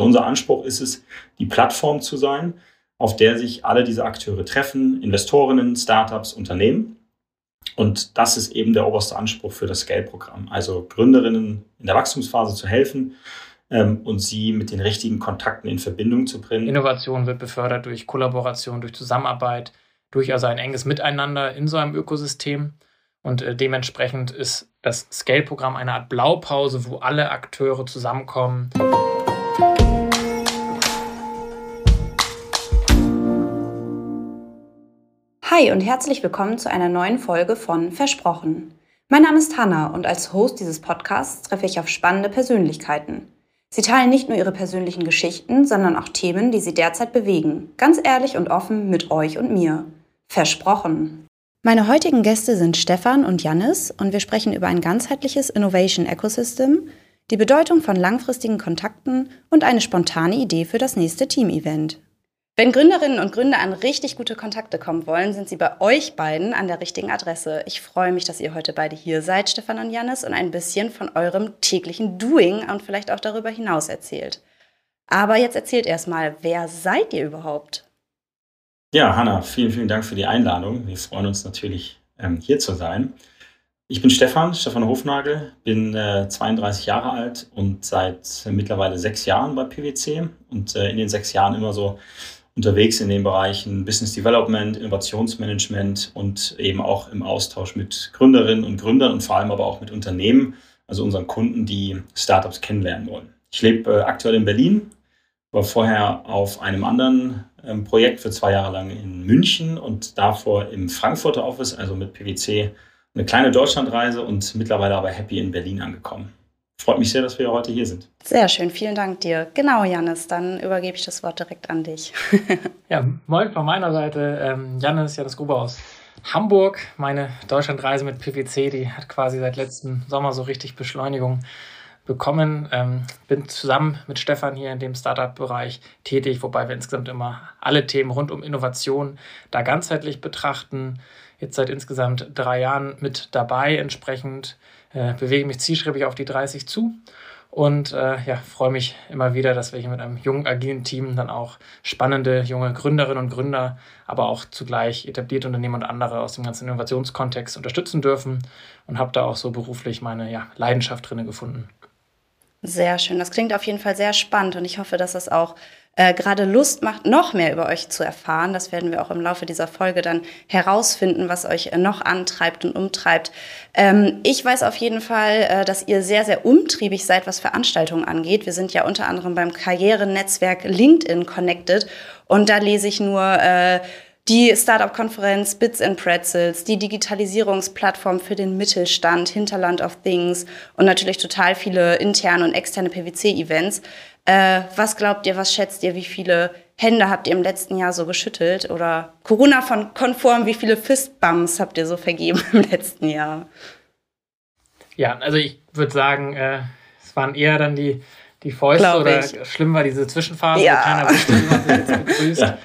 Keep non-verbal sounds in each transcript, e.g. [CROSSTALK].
Unser Anspruch ist es, die Plattform zu sein, auf der sich alle diese Akteure treffen, Investorinnen, Startups, Unternehmen. Und das ist eben der oberste Anspruch für das Scale-Programm. Also Gründerinnen in der Wachstumsphase zu helfen ähm, und sie mit den richtigen Kontakten in Verbindung zu bringen. Innovation wird befördert durch Kollaboration, durch Zusammenarbeit, durch also ein enges Miteinander in so einem Ökosystem. Und äh, dementsprechend ist das Scale-Programm eine Art Blaupause, wo alle Akteure zusammenkommen. Hi und herzlich willkommen zu einer neuen Folge von Versprochen. Mein Name ist Hanna und als Host dieses Podcasts treffe ich auf spannende Persönlichkeiten. Sie teilen nicht nur ihre persönlichen Geschichten, sondern auch Themen, die sie derzeit bewegen. Ganz ehrlich und offen mit euch und mir. Versprochen. Meine heutigen Gäste sind Stefan und Jannis und wir sprechen über ein ganzheitliches Innovation Ecosystem, die Bedeutung von langfristigen Kontakten und eine spontane Idee für das nächste Team-Event. Wenn Gründerinnen und Gründer an richtig gute Kontakte kommen wollen, sind sie bei euch beiden an der richtigen Adresse. Ich freue mich, dass ihr heute beide hier seid, Stefan und Janis, und ein bisschen von eurem täglichen Doing und vielleicht auch darüber hinaus erzählt. Aber jetzt erzählt erstmal, wer seid ihr überhaupt? Ja, Hanna, vielen, vielen Dank für die Einladung. Wir freuen uns natürlich, ähm, hier zu sein. Ich bin Stefan, Stefan Hofnagel, bin äh, 32 Jahre alt und seit mittlerweile sechs Jahren bei PwC und äh, in den sechs Jahren immer so unterwegs in den Bereichen Business Development, Innovationsmanagement und eben auch im Austausch mit Gründerinnen und Gründern und vor allem aber auch mit Unternehmen, also unseren Kunden, die Startups kennenlernen wollen. Ich lebe äh, aktuell in Berlin, war vorher auf einem anderen ähm, Projekt für zwei Jahre lang in München und davor im Frankfurter Office, also mit PwC, eine kleine Deutschlandreise und mittlerweile aber happy in Berlin angekommen. Freut mich sehr, dass wir heute hier sind. Sehr schön, vielen Dank dir. Genau, Janis, dann übergebe ich das Wort direkt an dich. [LAUGHS] ja, moin von meiner Seite. Ähm, Janis, Janis Gruber aus Hamburg. Meine Deutschlandreise mit PwC, die hat quasi seit letztem Sommer so richtig Beschleunigung bekommen. Ähm, bin zusammen mit Stefan hier in dem Startup-Bereich tätig, wobei wir insgesamt immer alle Themen rund um Innovation da ganzheitlich betrachten. Jetzt seit insgesamt drei Jahren mit dabei entsprechend äh, bewege mich zielstrebig auf die 30 zu und äh, ja, freue mich immer wieder, dass wir hier mit einem jungen, agilen Team dann auch spannende junge Gründerinnen und Gründer, aber auch zugleich etablierte Unternehmen und andere aus dem ganzen Innovationskontext unterstützen dürfen und habe da auch so beruflich meine ja, Leidenschaft drin gefunden. Sehr schön. Das klingt auf jeden Fall sehr spannend und ich hoffe, dass es auch äh, gerade Lust macht, noch mehr über euch zu erfahren. Das werden wir auch im Laufe dieser Folge dann herausfinden, was euch äh, noch antreibt und umtreibt. Ähm, ich weiß auf jeden Fall, äh, dass ihr sehr, sehr umtriebig seid, was Veranstaltungen angeht. Wir sind ja unter anderem beim Karrierenetzwerk LinkedIn connected und da lese ich nur äh, die Startup-Konferenz Bits and Pretzels, die Digitalisierungsplattform für den Mittelstand, Hinterland of Things und natürlich total viele interne und externe PwC-Events. Äh, was glaubt ihr, was schätzt ihr, wie viele Hände habt ihr im letzten Jahr so geschüttelt? Oder Corona von konform, wie viele Fistbumps habt ihr so vergeben im letzten Jahr? Ja, also ich würde sagen, äh, es waren eher dann die, die Fäuste Glaub oder ich. schlimm war diese Zwischenphase, ja. wo keiner wusste, wie man sie jetzt [LAUGHS] begrüßt. Ja.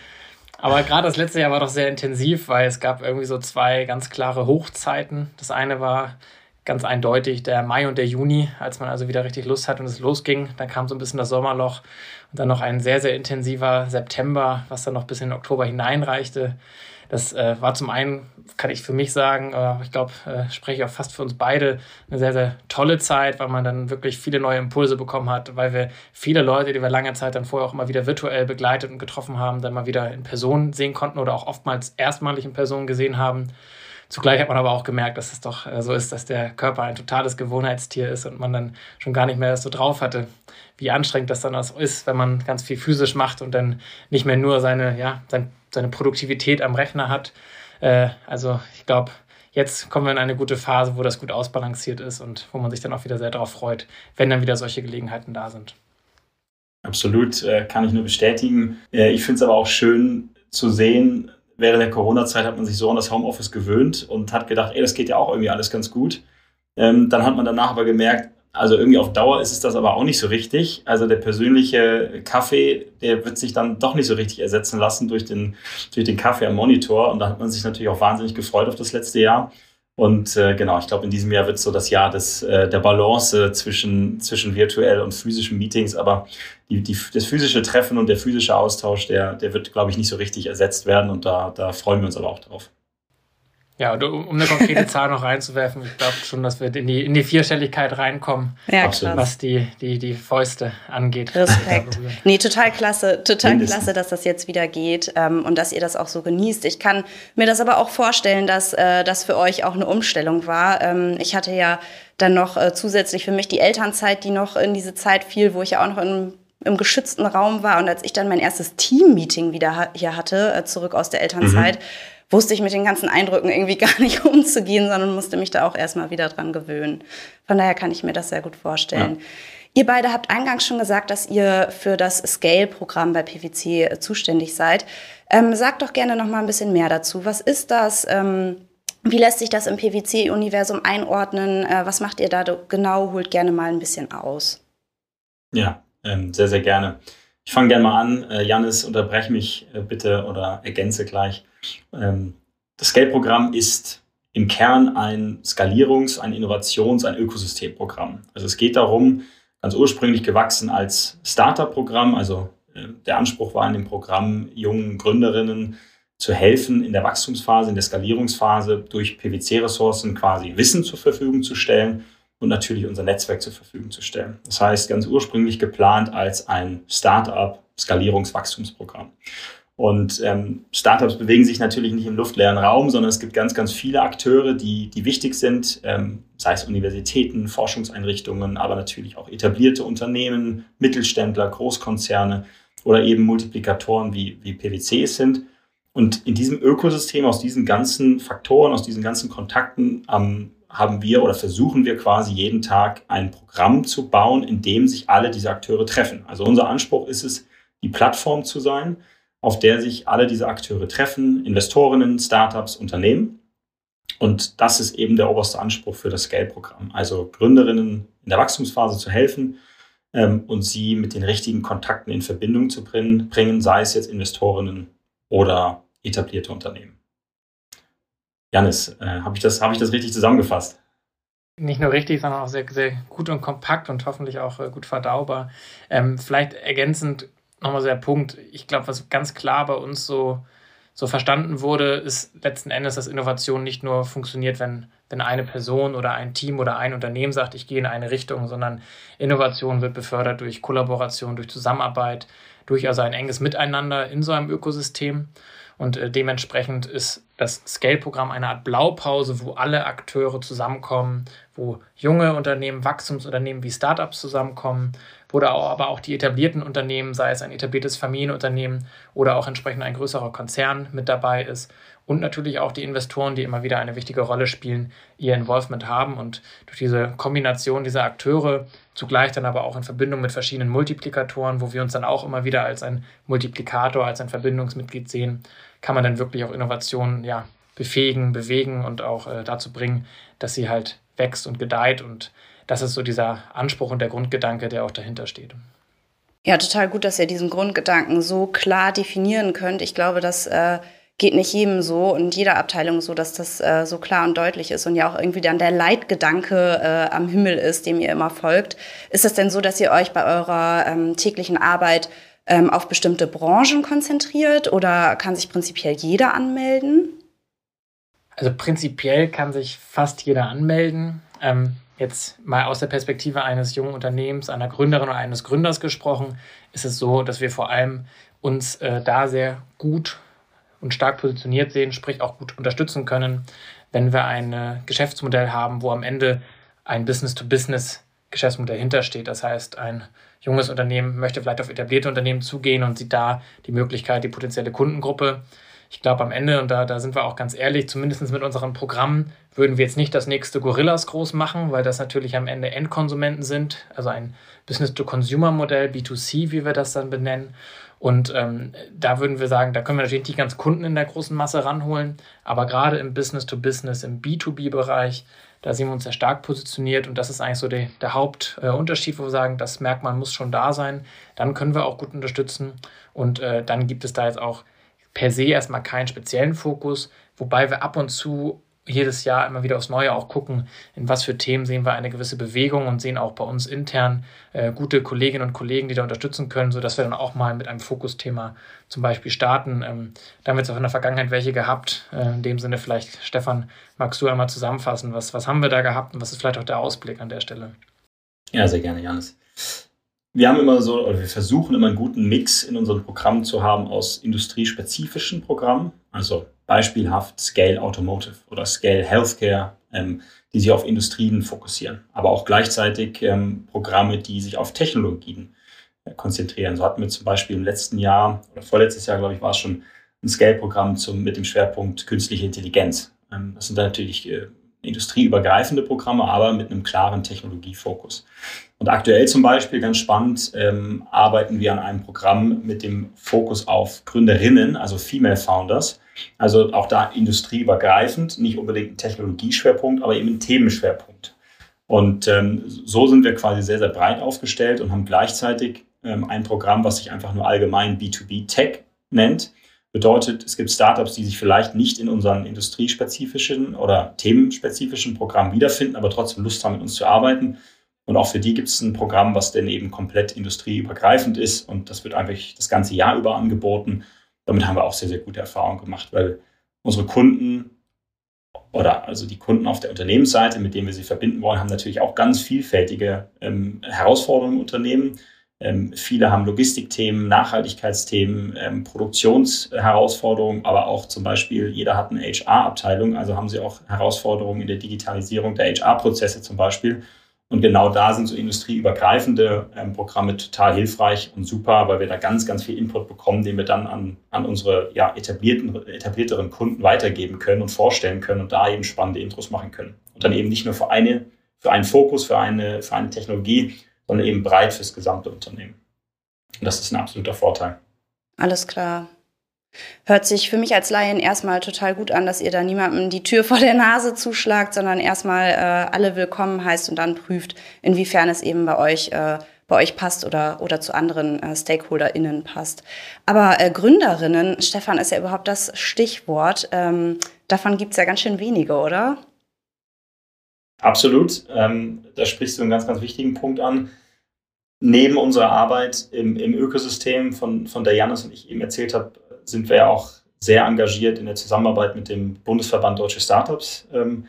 Aber gerade das letzte Jahr war doch sehr intensiv, weil es gab irgendwie so zwei ganz klare Hochzeiten. Das eine war ganz eindeutig der Mai und der Juni, als man also wieder richtig Lust hat und es losging. Dann kam so ein bisschen das Sommerloch und dann noch ein sehr, sehr intensiver September, was dann noch bis in den Oktober hineinreichte. Das äh, war zum einen, kann ich für mich sagen, äh, ich glaube, äh, spreche ich auch fast für uns beide, eine sehr, sehr tolle Zeit, weil man dann wirklich viele neue Impulse bekommen hat, weil wir viele Leute, die wir lange Zeit dann vorher auch immer wieder virtuell begleitet und getroffen haben, dann mal wieder in Person sehen konnten oder auch oftmals erstmalig in Person gesehen haben. Zugleich hat man aber auch gemerkt, dass es doch äh, so ist, dass der Körper ein totales Gewohnheitstier ist und man dann schon gar nicht mehr so drauf hatte, wie anstrengend das dann auch ist, wenn man ganz viel physisch macht und dann nicht mehr nur seine, ja, seine Produktivität am Rechner hat. Äh, also ich glaube, jetzt kommen wir in eine gute Phase, wo das gut ausbalanciert ist und wo man sich dann auch wieder sehr darauf freut, wenn dann wieder solche Gelegenheiten da sind. Absolut, äh, kann ich nur bestätigen. ich finde es aber auch schön zu sehen, während der Corona-Zeit hat man sich so an das Homeoffice gewöhnt und hat gedacht, ey, das geht ja auch irgendwie alles ganz gut. Ähm, dann hat man danach aber gemerkt, also irgendwie auf Dauer ist es das aber auch nicht so richtig. Also der persönliche Kaffee, der wird sich dann doch nicht so richtig ersetzen lassen durch den, durch den Kaffee am Monitor. Und da hat man sich natürlich auch wahnsinnig gefreut auf das letzte Jahr. Und äh, genau, ich glaube, in diesem Jahr wird so das Jahr des, äh, der Balance zwischen, zwischen virtuell und physischen Meetings. Aber die, die, das physische Treffen und der physische Austausch, der, der wird, glaube ich, nicht so richtig ersetzt werden. Und da, da freuen wir uns aber auch drauf. Ja, und um eine konkrete [LAUGHS] Zahl noch reinzuwerfen, ich glaube schon, dass wir in die, in die Vierstelligkeit reinkommen, ja, was die, die, die Fäuste angeht. Respekt. Nee, total klasse, total Mindestens. klasse, dass das jetzt wieder geht ähm, und dass ihr das auch so genießt. Ich kann mir das aber auch vorstellen, dass äh, das für euch auch eine Umstellung war. Ähm, ich hatte ja dann noch äh, zusätzlich für mich die Elternzeit, die noch in diese Zeit fiel, wo ich ja auch noch in im geschützten Raum war und als ich dann mein erstes Team-Meeting wieder hier hatte, äh, zurück aus der Elternzeit, mhm wusste ich mit den ganzen Eindrücken irgendwie [LAUGHS] gar nicht umzugehen, sondern musste mich da auch erstmal wieder dran gewöhnen. Von daher kann ich mir das sehr gut vorstellen. Ja. Ihr beide habt eingangs schon gesagt, dass ihr für das Scale-Programm bei PwC äh, zuständig seid. Ähm, sagt doch gerne noch mal ein bisschen mehr dazu. Was ist das? Ähm, wie lässt sich das im PwC-Universum einordnen? Äh, was macht ihr da genau? Holt gerne mal ein bisschen aus. Ja, ähm, sehr, sehr gerne. Ich fange gerne mal an. Äh, Janis, unterbreche mich äh, bitte oder ergänze gleich. Ähm, das Scale-Programm ist im Kern ein Skalierungs-, ein Innovations-, ein Ökosystemprogramm. Also es geht darum, ganz ursprünglich gewachsen als Startup-Programm, also äh, der Anspruch war in dem Programm, jungen Gründerinnen zu helfen, in der Wachstumsphase, in der Skalierungsphase durch PwC-Ressourcen quasi Wissen zur Verfügung zu stellen und natürlich unser Netzwerk zur Verfügung zu stellen. Das heißt, ganz ursprünglich geplant als ein Startup Skalierungswachstumsprogramm. Und ähm, Startups bewegen sich natürlich nicht im luftleeren Raum, sondern es gibt ganz, ganz viele Akteure, die, die wichtig sind, ähm, sei es Universitäten, Forschungseinrichtungen, aber natürlich auch etablierte Unternehmen, Mittelständler, Großkonzerne oder eben Multiplikatoren wie, wie PwC sind. Und in diesem Ökosystem, aus diesen ganzen Faktoren, aus diesen ganzen Kontakten ähm, haben wir oder versuchen wir quasi jeden Tag ein Programm zu bauen, in dem sich alle diese Akteure treffen. Also unser Anspruch ist es, die Plattform zu sein, auf der sich alle diese Akteure treffen, Investorinnen, Startups, Unternehmen. Und das ist eben der oberste Anspruch für das Scale-Programm. Also Gründerinnen in der Wachstumsphase zu helfen ähm, und sie mit den richtigen Kontakten in Verbindung zu bringen, bringen, sei es jetzt Investorinnen oder etablierte Unternehmen. Janis, äh, habe ich, das, hab ich das richtig zusammengefasst? Nicht nur richtig, sondern auch sehr, sehr gut und kompakt und hoffentlich auch äh, gut verdaubar. Ähm, vielleicht ergänzend nochmal so der Punkt, ich glaube, was ganz klar bei uns so, so verstanden wurde, ist letzten Endes, dass Innovation nicht nur funktioniert, wenn, wenn eine Person oder ein Team oder ein Unternehmen sagt, ich gehe in eine Richtung, sondern Innovation wird befördert durch Kollaboration, durch Zusammenarbeit, durch also ein enges Miteinander in so einem Ökosystem. Und äh, dementsprechend ist das Scale-Programm eine Art Blaupause, wo alle Akteure zusammenkommen, wo junge Unternehmen, Wachstumsunternehmen wie Startups zusammenkommen, wo da aber auch die etablierten Unternehmen, sei es ein etabliertes Familienunternehmen oder auch entsprechend ein größerer Konzern mit dabei ist und natürlich auch die Investoren, die immer wieder eine wichtige Rolle spielen, ihr Involvement haben und durch diese Kombination dieser Akteure zugleich dann aber auch in Verbindung mit verschiedenen Multiplikatoren, wo wir uns dann auch immer wieder als ein Multiplikator, als ein Verbindungsmitglied sehen, kann man dann wirklich auch Innovationen ja, befähigen, bewegen und auch äh, dazu bringen, dass sie halt wächst und gedeiht. Und das ist so dieser Anspruch und der Grundgedanke, der auch dahinter steht. Ja, total gut, dass ihr diesen Grundgedanken so klar definieren könnt. Ich glaube, das äh, geht nicht jedem so und jeder Abteilung so, dass das äh, so klar und deutlich ist und ja auch irgendwie dann der Leitgedanke äh, am Himmel ist, dem ihr immer folgt. Ist es denn so, dass ihr euch bei eurer ähm, täglichen Arbeit ähm, auf bestimmte Branchen konzentriert oder kann sich prinzipiell jeder anmelden? Also prinzipiell kann sich fast jeder anmelden. Ähm, jetzt mal aus der Perspektive eines jungen Unternehmens, einer Gründerin oder eines Gründers gesprochen, ist es so, dass wir vor allem uns äh, da sehr gut und stark positioniert sehen, sprich auch gut unterstützen können, wenn wir ein äh, Geschäftsmodell haben, wo am Ende ein Business-to-Business-Geschäftsmodell hintersteht. Das heißt, ein junges Unternehmen möchte vielleicht auf etablierte Unternehmen zugehen und sieht da die Möglichkeit, die potenzielle Kundengruppe. Ich glaube, am Ende, und da, da sind wir auch ganz ehrlich, zumindest mit unseren Programmen, würden wir jetzt nicht das nächste Gorillas groß machen, weil das natürlich am Ende Endkonsumenten sind, also ein Business-to-Consumer-Modell, B2C, wie wir das dann benennen. Und ähm, da würden wir sagen, da können wir natürlich nicht ganz Kunden in der großen Masse ranholen, aber gerade im Business-to-Business, im B2B-Bereich, da sehen wir uns sehr stark positioniert. Und das ist eigentlich so der, der Hauptunterschied, äh, wo wir sagen, das Merkmal muss schon da sein. Dann können wir auch gut unterstützen. Und äh, dann gibt es da jetzt auch per se erstmal keinen speziellen Fokus, wobei wir ab und zu jedes Jahr immer wieder aufs Neue auch gucken, in was für Themen sehen wir eine gewisse Bewegung und sehen auch bei uns intern äh, gute Kolleginnen und Kollegen, die da unterstützen können, sodass wir dann auch mal mit einem Fokusthema zum Beispiel starten. Ähm, da haben wir jetzt auch in der Vergangenheit welche gehabt. Äh, in dem Sinne vielleicht, Stefan, magst du einmal zusammenfassen, was, was haben wir da gehabt und was ist vielleicht auch der Ausblick an der Stelle? Ja, sehr gerne, Janis. Wir haben immer so, oder wir versuchen immer einen guten Mix in unseren Programmen zu haben aus industriespezifischen Programmen, also beispielhaft Scale Automotive oder Scale Healthcare, ähm, die sich auf Industrien fokussieren, aber auch gleichzeitig ähm, Programme, die sich auf Technologien äh, konzentrieren. So hatten wir zum Beispiel im letzten Jahr oder vorletztes Jahr, glaube ich, war es schon ein Scale-Programm mit dem Schwerpunkt künstliche Intelligenz. Ähm, das sind dann natürlich äh, industrieübergreifende Programme, aber mit einem klaren Technologiefokus. Und aktuell zum Beispiel, ganz spannend, ähm, arbeiten wir an einem Programm mit dem Fokus auf Gründerinnen, also Female Founders. Also auch da industrieübergreifend, nicht unbedingt ein Technologieschwerpunkt, aber eben ein Themenschwerpunkt. Und ähm, so sind wir quasi sehr, sehr breit aufgestellt und haben gleichzeitig ähm, ein Programm, was sich einfach nur allgemein B2B Tech nennt. Bedeutet, es gibt Startups, die sich vielleicht nicht in unseren industriespezifischen oder themenspezifischen Programmen wiederfinden, aber trotzdem Lust haben, mit uns zu arbeiten und auch für die gibt es ein Programm, was dann eben komplett industrieübergreifend ist. Und das wird einfach das ganze Jahr über angeboten. Damit haben wir auch sehr, sehr gute Erfahrungen gemacht, weil unsere Kunden oder also die Kunden auf der Unternehmensseite, mit denen wir sie verbinden wollen, haben natürlich auch ganz vielfältige ähm, Herausforderungen im Unternehmen. Ähm, viele haben Logistikthemen, Nachhaltigkeitsthemen, ähm, Produktionsherausforderungen, aber auch zum Beispiel jeder hat eine HR-Abteilung, also haben sie auch Herausforderungen in der Digitalisierung der HR-Prozesse zum Beispiel. Und genau da sind so industrieübergreifende ähm, Programme total hilfreich und super, weil wir da ganz, ganz viel Input bekommen, den wir dann an, an unsere ja, etablierten, etablierteren Kunden weitergeben können und vorstellen können und da eben spannende Intros machen können. Und dann eben nicht nur für eine, für einen Fokus, für eine, für eine Technologie, sondern eben breit fürs gesamte Unternehmen. Und das ist ein absoluter Vorteil. Alles klar. Hört sich für mich als Laien erstmal total gut an, dass ihr da niemandem die Tür vor der Nase zuschlagt, sondern erstmal äh, alle willkommen heißt und dann prüft, inwiefern es eben bei euch, äh, bei euch passt oder, oder zu anderen äh, StakeholderInnen passt. Aber äh, Gründerinnen, Stefan, ist ja überhaupt das Stichwort. Ähm, davon gibt es ja ganz schön wenige, oder? Absolut. Ähm, da sprichst du einen ganz, ganz wichtigen Punkt an neben unserer Arbeit im, im Ökosystem, von, von der Janis und ich eben erzählt habe, sind wir ja auch sehr engagiert in der Zusammenarbeit mit dem Bundesverband Deutsche Startups, ähm,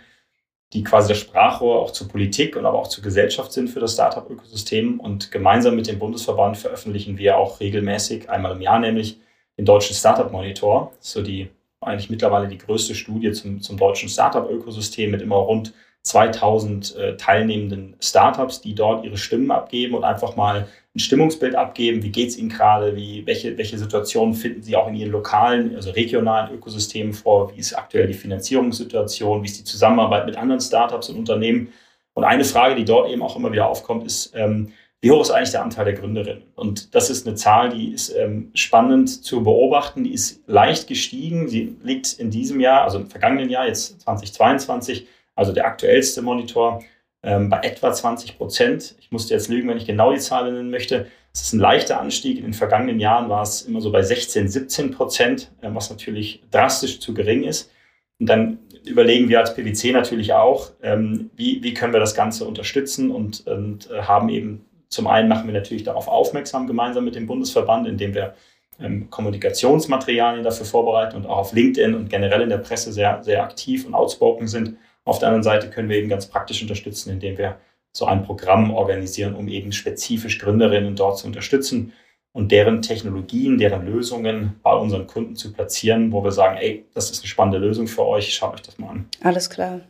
die quasi das Sprachrohr auch zur Politik und aber auch zur Gesellschaft sind für das Startup-Ökosystem. Und gemeinsam mit dem Bundesverband veröffentlichen wir auch regelmäßig, einmal im Jahr nämlich, den deutschen Startup Monitor. So die eigentlich mittlerweile die größte Studie zum, zum deutschen Startup-Ökosystem mit immer rund 2000 äh, teilnehmenden Startups, die dort ihre Stimmen abgeben und einfach mal ein Stimmungsbild abgeben. Wie geht es Ihnen gerade? Welche, welche Situationen finden Sie auch in Ihren lokalen, also regionalen Ökosystemen vor? Wie ist aktuell die Finanzierungssituation? Wie ist die Zusammenarbeit mit anderen Startups und Unternehmen? Und eine Frage, die dort eben auch immer wieder aufkommt, ist, ähm, wie hoch ist eigentlich der Anteil der Gründerinnen? Und das ist eine Zahl, die ist ähm, spannend zu beobachten. Die ist leicht gestiegen. Sie liegt in diesem Jahr, also im vergangenen Jahr, jetzt 2022, also der aktuellste Monitor, bei etwa 20 Prozent. Ich musste jetzt lügen, wenn ich genau die Zahl nennen möchte. Es ist ein leichter Anstieg. In den vergangenen Jahren war es immer so bei 16, 17 Prozent, äh, was natürlich drastisch zu gering ist. Und dann überlegen wir als PwC natürlich auch, ähm, wie, wie können wir das Ganze unterstützen und, und äh, haben eben zum einen machen wir natürlich darauf aufmerksam, gemeinsam mit dem Bundesverband, indem wir ähm, Kommunikationsmaterialien dafür vorbereiten und auch auf LinkedIn und generell in der Presse sehr, sehr aktiv und outspoken sind. Auf der anderen Seite können wir eben ganz praktisch unterstützen, indem wir so ein Programm organisieren, um eben spezifisch Gründerinnen dort zu unterstützen und deren Technologien, deren Lösungen bei unseren Kunden zu platzieren, wo wir sagen, ey, das ist eine spannende Lösung für euch, schaut euch das mal an. Alles klar.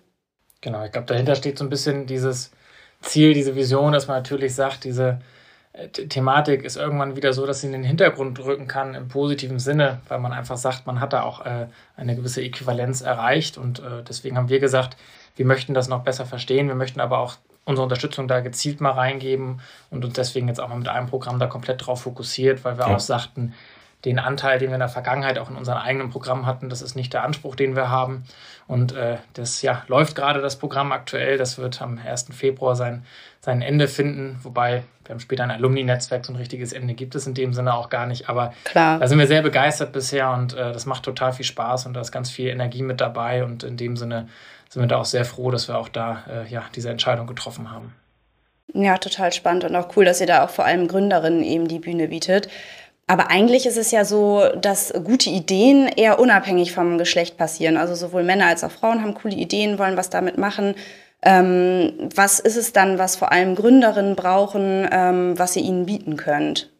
Genau, ich glaube, dahinter steht so ein bisschen dieses Ziel, diese Vision, dass man natürlich sagt, diese Thematik ist irgendwann wieder so, dass sie in den Hintergrund rücken kann im positiven Sinne, weil man einfach sagt, man hat da auch äh, eine gewisse Äquivalenz erreicht und äh, deswegen haben wir gesagt, wir möchten das noch besser verstehen, wir möchten aber auch unsere Unterstützung da gezielt mal reingeben und uns deswegen jetzt auch mal mit einem Programm da komplett drauf fokussiert, weil wir ja. auch sagten, den Anteil, den wir in der Vergangenheit auch in unserem eigenen Programm hatten. Das ist nicht der Anspruch, den wir haben. Und äh, das ja, läuft gerade das Programm aktuell. Das wird am 1. Februar sein, sein Ende finden. Wobei wir haben später ein Alumni-Netzwerk, so ein richtiges Ende gibt es in dem Sinne auch gar nicht. Aber Klar. da sind wir sehr begeistert bisher und äh, das macht total viel Spaß und da ist ganz viel Energie mit dabei. Und in dem Sinne sind wir da auch sehr froh, dass wir auch da äh, ja, diese Entscheidung getroffen haben. Ja, total spannend und auch cool, dass ihr da auch vor allem Gründerinnen eben die Bühne bietet. Aber eigentlich ist es ja so, dass gute Ideen eher unabhängig vom Geschlecht passieren. Also sowohl Männer als auch Frauen haben coole Ideen, wollen was damit machen. Ähm, was ist es dann, was vor allem Gründerinnen brauchen, ähm, was ihr ihnen bieten könnt?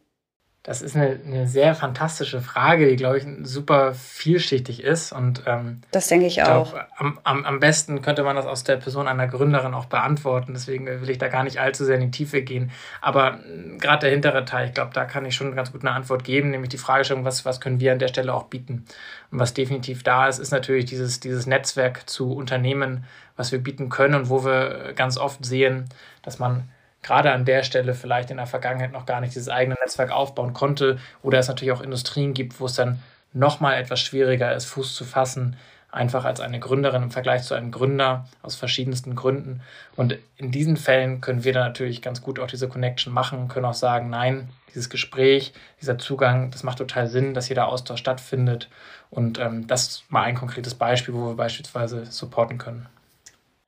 Das ist eine, eine sehr fantastische Frage, die, glaube ich, super vielschichtig ist. Und ähm, das denke ich auch. Glaub, am, am, am besten könnte man das aus der Person einer Gründerin auch beantworten. Deswegen will ich da gar nicht allzu sehr in die Tiefe gehen. Aber äh, gerade der hintere Teil, ich glaube, da kann ich schon ganz gut eine Antwort geben, nämlich die Fragestellung, was, was können wir an der Stelle auch bieten. Und was definitiv da ist, ist natürlich dieses, dieses Netzwerk zu Unternehmen, was wir bieten können und wo wir ganz oft sehen, dass man gerade an der Stelle vielleicht in der Vergangenheit noch gar nicht dieses eigene Netzwerk aufbauen konnte oder es natürlich auch Industrien gibt, wo es dann nochmal etwas schwieriger ist, Fuß zu fassen, einfach als eine Gründerin im Vergleich zu einem Gründer aus verschiedensten Gründen. Und in diesen Fällen können wir dann natürlich ganz gut auch diese Connection machen, können auch sagen, nein, dieses Gespräch, dieser Zugang, das macht total Sinn, dass hier der Austausch stattfindet. Und ähm, das ist mal ein konkretes Beispiel, wo wir beispielsweise supporten können.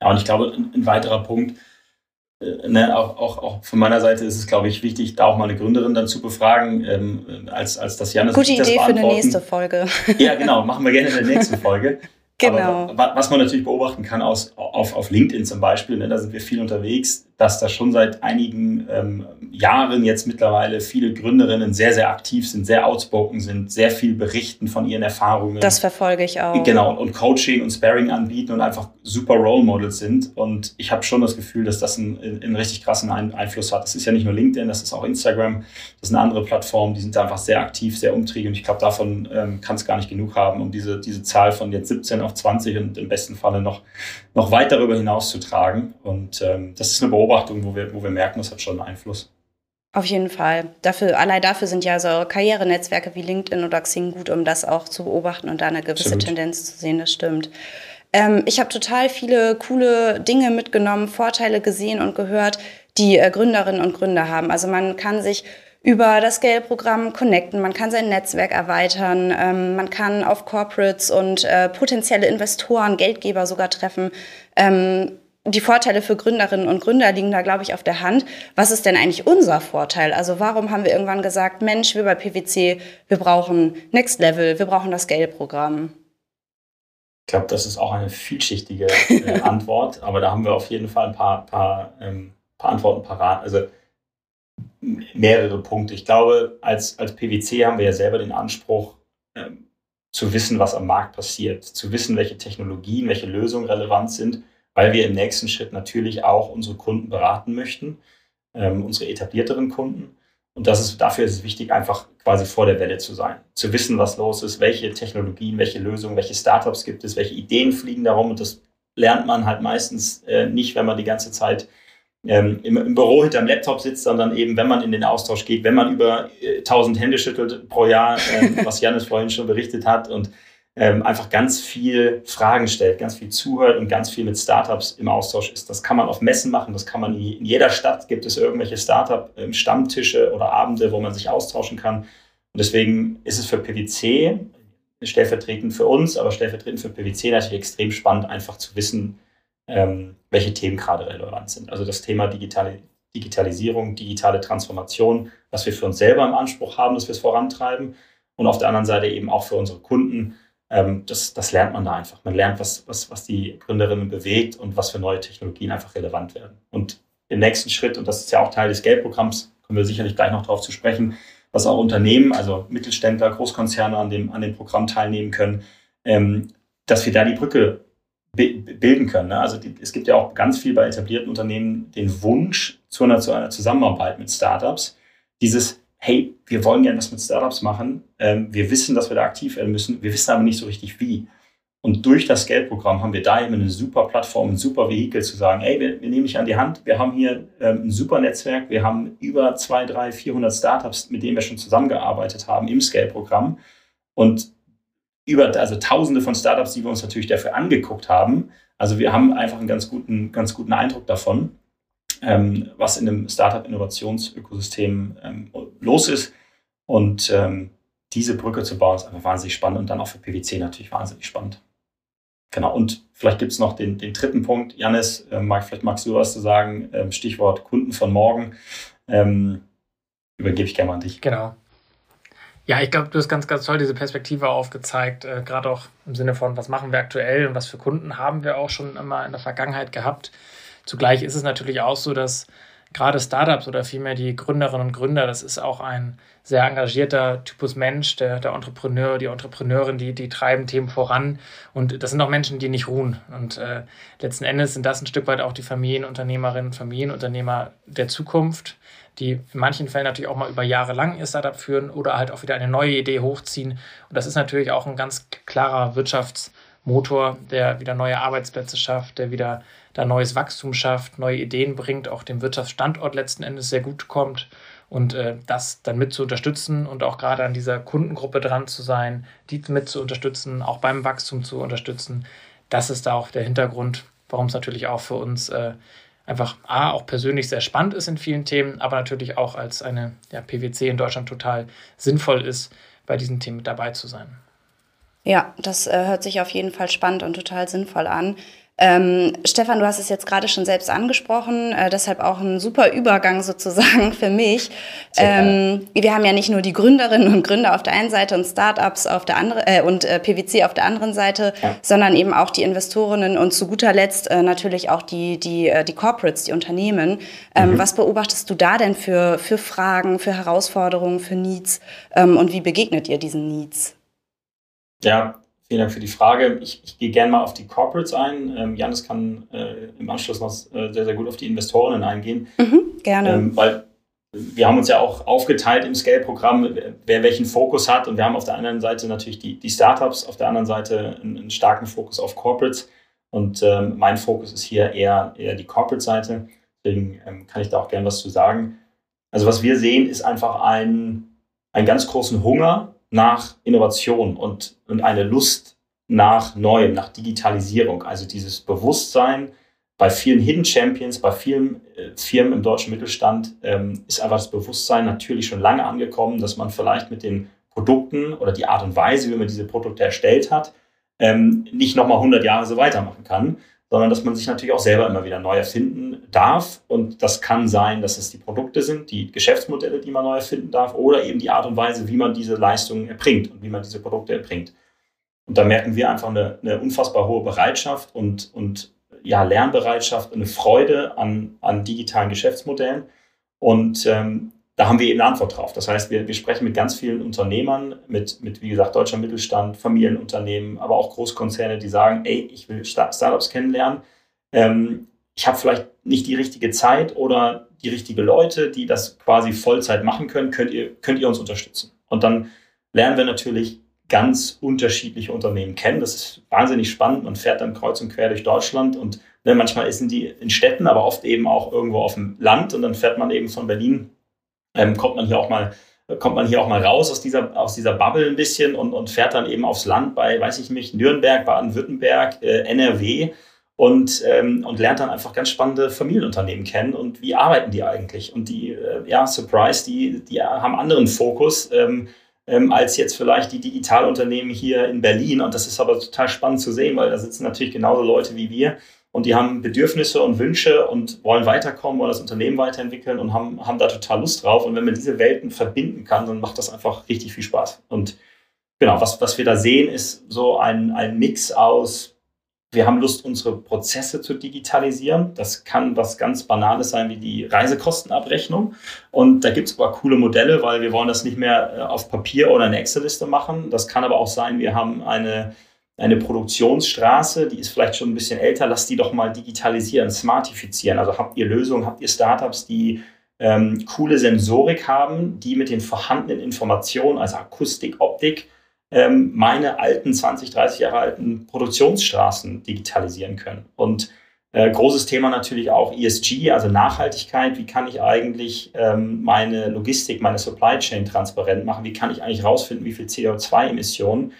Ja, und ich glaube, ein weiterer Punkt, ne, auch, auch, auch von meiner Seite ist es, glaube ich, wichtig, da auch mal eine Gründerin dann zu befragen, ähm, als, als das Janis. Gute Idee für eine nächste Folge. Ja, genau, machen wir gerne in der nächsten Folge. [LAUGHS] Genau. Aber was man natürlich beobachten kann aus, auf, auf LinkedIn zum Beispiel, ne, da sind wir viel unterwegs, dass da schon seit einigen ähm, Jahren jetzt mittlerweile viele Gründerinnen sehr, sehr aktiv sind, sehr outspoken sind, sehr viel berichten von ihren Erfahrungen. Das verfolge ich auch. Genau, und Coaching und Sparing anbieten und einfach super Role Models sind. Und ich habe schon das Gefühl, dass das einen, einen richtig krassen Einfluss hat. Das ist ja nicht nur LinkedIn, das ist auch Instagram, das ist eine andere Plattform, die sind einfach sehr aktiv, sehr umtriebig. Und ich glaube, davon ähm, kann es gar nicht genug haben, um diese, diese Zahl von jetzt 17 auf 20 und im besten Falle noch, noch weit darüber hinaus zu tragen. Und ähm, das ist eine Beobachtung Beobachtung, wo wir, wo wir merken, das hat schon einen Einfluss. Auf jeden Fall. Dafür, allein dafür sind ja so Karrierenetzwerke wie LinkedIn oder Xing gut, um das auch zu beobachten und da eine gewisse Absolut. Tendenz zu sehen. Das stimmt. Ähm, ich habe total viele coole Dinge mitgenommen, Vorteile gesehen und gehört, die äh, Gründerinnen und Gründer haben. Also man kann sich über das Scale-Programm connecten, man kann sein Netzwerk erweitern, ähm, man kann auf Corporates und äh, potenzielle Investoren, Geldgeber sogar treffen. Ähm, die Vorteile für Gründerinnen und Gründer liegen da, glaube ich, auf der Hand. Was ist denn eigentlich unser Vorteil? Also warum haben wir irgendwann gesagt, Mensch, wir bei PwC, wir brauchen Next Level, wir brauchen das Scale-Programm? Ich glaube, das ist auch eine vielschichtige äh, [LAUGHS] Antwort, aber da haben wir auf jeden Fall ein paar, paar, ähm, paar Antworten parat. Also mehrere Punkte. Ich glaube, als, als PwC haben wir ja selber den Anspruch, ähm, zu wissen, was am Markt passiert, zu wissen, welche Technologien, welche Lösungen relevant sind weil wir im nächsten Schritt natürlich auch unsere Kunden beraten möchten, ähm, unsere etablierteren Kunden. Und das ist, dafür ist es wichtig, einfach quasi vor der Welle zu sein, zu wissen, was los ist, welche Technologien, welche Lösungen, welche Startups gibt es, welche Ideen fliegen darum. Und das lernt man halt meistens äh, nicht, wenn man die ganze Zeit ähm, im, im, Büro hinterm Laptop sitzt, sondern eben, wenn man in den Austausch geht, wenn man über äh, 1000 Hände schüttelt pro Jahr, äh, [LAUGHS] was Janis vorhin schon berichtet hat und ähm, einfach ganz viel Fragen stellt, ganz viel zuhört und ganz viel mit Startups im Austausch ist. Das kann man auf Messen machen, das kann man in, jeder Stadt gibt es irgendwelche Startup-Stammtische oder Abende, wo man sich austauschen kann. Und deswegen ist es für PwC, stellvertretend für uns, aber stellvertretend für PwC natürlich extrem spannend, einfach zu wissen, ähm, welche Themen gerade relevant sind. Also das Thema digitale, Digitalisierung, digitale Transformation, was wir für uns selber im Anspruch haben, dass wir es vorantreiben. Und auf der anderen Seite eben auch für unsere Kunden, ähm, das, das lernt man da einfach. Man lernt, was, was, was die Gründerinnen bewegt und was für neue Technologien einfach relevant werden. Und im nächsten Schritt, und das ist ja auch Teil des Geldprogramms, kommen wir sicherlich gleich noch darauf zu sprechen, was auch Unternehmen, also Mittelständler, Großkonzerne an dem, an dem Programm teilnehmen können, ähm, dass wir da die Brücke bilden können. Ne? Also die, es gibt ja auch ganz viel bei etablierten Unternehmen den Wunsch zu einer, zu einer Zusammenarbeit mit Startups. Dieses, hey, wir wollen gerne was mit Startups machen. Ähm, wir wissen, dass wir da aktiv werden müssen. Wir wissen aber nicht so richtig wie. Und durch das Geldprogramm haben wir da eben eine super Plattform, ein super Vehikel zu sagen, ey, wir, wir nehmen dich an die Hand, wir haben hier ähm, ein super Netzwerk, wir haben über 2, 3, 400 Startups, mit denen wir schon zusammengearbeitet haben im Scale-Programm und über, also tausende von Startups, die wir uns natürlich dafür angeguckt haben. Also wir haben einfach einen ganz guten, ganz guten Eindruck davon, ähm, was in einem Startup-Innovationsökosystem ähm, los ist. Und ähm, diese Brücke zu bauen, ist einfach wahnsinnig spannend und dann auch für PwC natürlich wahnsinnig spannend. Genau, und vielleicht gibt es noch den, den dritten Punkt. Janis, äh, mag, vielleicht magst du was zu sagen. Ähm, Stichwort Kunden von morgen. Ähm, übergebe ich gerne an dich. Genau. Ja, ich glaube, du hast ganz, ganz toll diese Perspektive aufgezeigt, äh, gerade auch im Sinne von, was machen wir aktuell und was für Kunden haben wir auch schon immer in der Vergangenheit gehabt. Zugleich ist es natürlich auch so, dass gerade Startups oder vielmehr die Gründerinnen und Gründer, das ist auch ein sehr engagierter Typus Mensch, der, der Entrepreneur, die Entrepreneurin, die, die treiben Themen voran. Und das sind auch Menschen, die nicht ruhen. Und äh, letzten Endes sind das ein Stück weit auch die Familienunternehmerinnen und Familienunternehmer der Zukunft, die in manchen Fällen natürlich auch mal über Jahre lang ihr Startup führen oder halt auch wieder eine neue Idee hochziehen. Und das ist natürlich auch ein ganz klarer Wirtschaftsmotor, der wieder neue Arbeitsplätze schafft, der wieder da neues Wachstum schafft, neue Ideen bringt, auch dem Wirtschaftsstandort letzten Endes sehr gut kommt und äh, das dann mit zu unterstützen und auch gerade an dieser Kundengruppe dran zu sein, die mit zu unterstützen, auch beim Wachstum zu unterstützen. Das ist da auch der Hintergrund, warum es natürlich auch für uns äh, einfach A, auch persönlich sehr spannend ist in vielen Themen, aber natürlich auch als eine ja, PwC in Deutschland total sinnvoll ist, bei diesen Themen mit dabei zu sein. Ja, das äh, hört sich auf jeden Fall spannend und total sinnvoll an. Ähm, Stefan, du hast es jetzt gerade schon selbst angesprochen, äh, deshalb auch ein super Übergang sozusagen [LAUGHS] für mich. Ähm, wir haben ja nicht nur die Gründerinnen und Gründer auf der einen Seite und Startups auf der anderen äh, und äh, PwC auf der anderen Seite, ja. sondern eben auch die Investorinnen und zu guter Letzt äh, natürlich auch die die äh, die Corporates, die Unternehmen. Ähm, mhm. Was beobachtest du da denn für für Fragen, für Herausforderungen, für Needs ähm, und wie begegnet ihr diesen Needs? Ja, Vielen Dank für die Frage. Ich, ich gehe gerne mal auf die Corporates ein. Ähm, Janis kann äh, im Anschluss noch äh, sehr, sehr gut auf die Investorinnen eingehen. Mhm, gerne. Ähm, weil wir haben uns ja auch aufgeteilt im Scale-Programm, wer welchen Fokus hat. Und wir haben auf der einen Seite natürlich die, die Startups, auf der anderen Seite einen, einen starken Fokus auf Corporates. Und ähm, mein Fokus ist hier eher, eher die Corporate-Seite. Deswegen ähm, kann ich da auch gerne was zu sagen. Also was wir sehen, ist einfach ein, einen ganz großen Hunger nach Innovation und, und eine Lust nach Neuem, nach Digitalisierung. Also dieses Bewusstsein bei vielen Hidden Champions, bei vielen äh, Firmen im deutschen Mittelstand ähm, ist einfach das Bewusstsein natürlich schon lange angekommen, dass man vielleicht mit den Produkten oder die Art und Weise, wie man diese Produkte erstellt hat, ähm, nicht nochmal 100 Jahre so weitermachen kann, sondern dass man sich natürlich auch selber immer wieder neu erfinden darf. Und das kann sein, dass es die Produkte sind, die Geschäftsmodelle, die man neu erfinden darf, oder eben die Art und Weise, wie man diese Leistungen erbringt und wie man diese Produkte erbringt. Und da merken wir einfach eine, eine unfassbar hohe Bereitschaft und, und ja, Lernbereitschaft, eine Freude an, an digitalen Geschäftsmodellen. Und ähm, da haben wir eben eine Antwort drauf. Das heißt, wir, wir sprechen mit ganz vielen Unternehmern, mit, mit, wie gesagt, deutscher Mittelstand, Familienunternehmen, aber auch Großkonzerne, die sagen, ey, ich will Startups kennenlernen. Ähm, ich habe vielleicht nicht die richtige Zeit oder die richtige Leute, die das quasi Vollzeit machen können. Könnt ihr, könnt ihr uns unterstützen? Und dann lernen wir natürlich ganz unterschiedliche Unternehmen kennen. Das ist wahnsinnig spannend. Man fährt dann kreuz und quer durch Deutschland und ne, manchmal sind die in Städten, aber oft eben auch irgendwo auf dem Land und dann fährt man eben von Berlin ähm, kommt man hier auch mal kommt man hier auch mal raus aus dieser, aus dieser Bubble ein bisschen und, und fährt dann eben aufs Land bei, weiß ich nicht, Nürnberg, Baden-Württemberg, äh, NRW und, ähm, und lernt dann einfach ganz spannende Familienunternehmen kennen und wie arbeiten die eigentlich. Und die, äh, ja, Surprise, die, die haben anderen Fokus ähm, ähm, als jetzt vielleicht die Digitalunternehmen hier in Berlin. Und das ist aber total spannend zu sehen, weil da sitzen natürlich genauso Leute wie wir, und die haben Bedürfnisse und Wünsche und wollen weiterkommen, wollen das Unternehmen weiterentwickeln und haben, haben da total Lust drauf. Und wenn man diese Welten verbinden kann, dann macht das einfach richtig viel Spaß. Und genau, was, was wir da sehen, ist so ein, ein Mix aus, wir haben Lust, unsere Prozesse zu digitalisieren. Das kann was ganz Banales sein wie die Reisekostenabrechnung. Und da gibt es aber coole Modelle, weil wir wollen das nicht mehr äh, auf Papier oder eine Excel-Liste machen. Das kann aber auch sein, wir haben eine eine Produktionsstraße, die ist vielleicht schon ein bisschen älter, lasst die doch mal digitalisieren, smartifizieren. Also habt ihr Lösungen, habt ihr Startups, die ähm, coole Sensorik haben, die mit den vorhandenen Informationen, also Akustik, Optik, ähm, meine alten 20, 30 Jahre alten Produktionsstraßen digitalisieren können. Und äh, großes Thema natürlich auch ESG, also Nachhaltigkeit. Wie kann ich eigentlich ähm, meine Logistik, meine Supply Chain transparent machen? Wie kann ich eigentlich rausfinden, wie viel CO2-Emissionen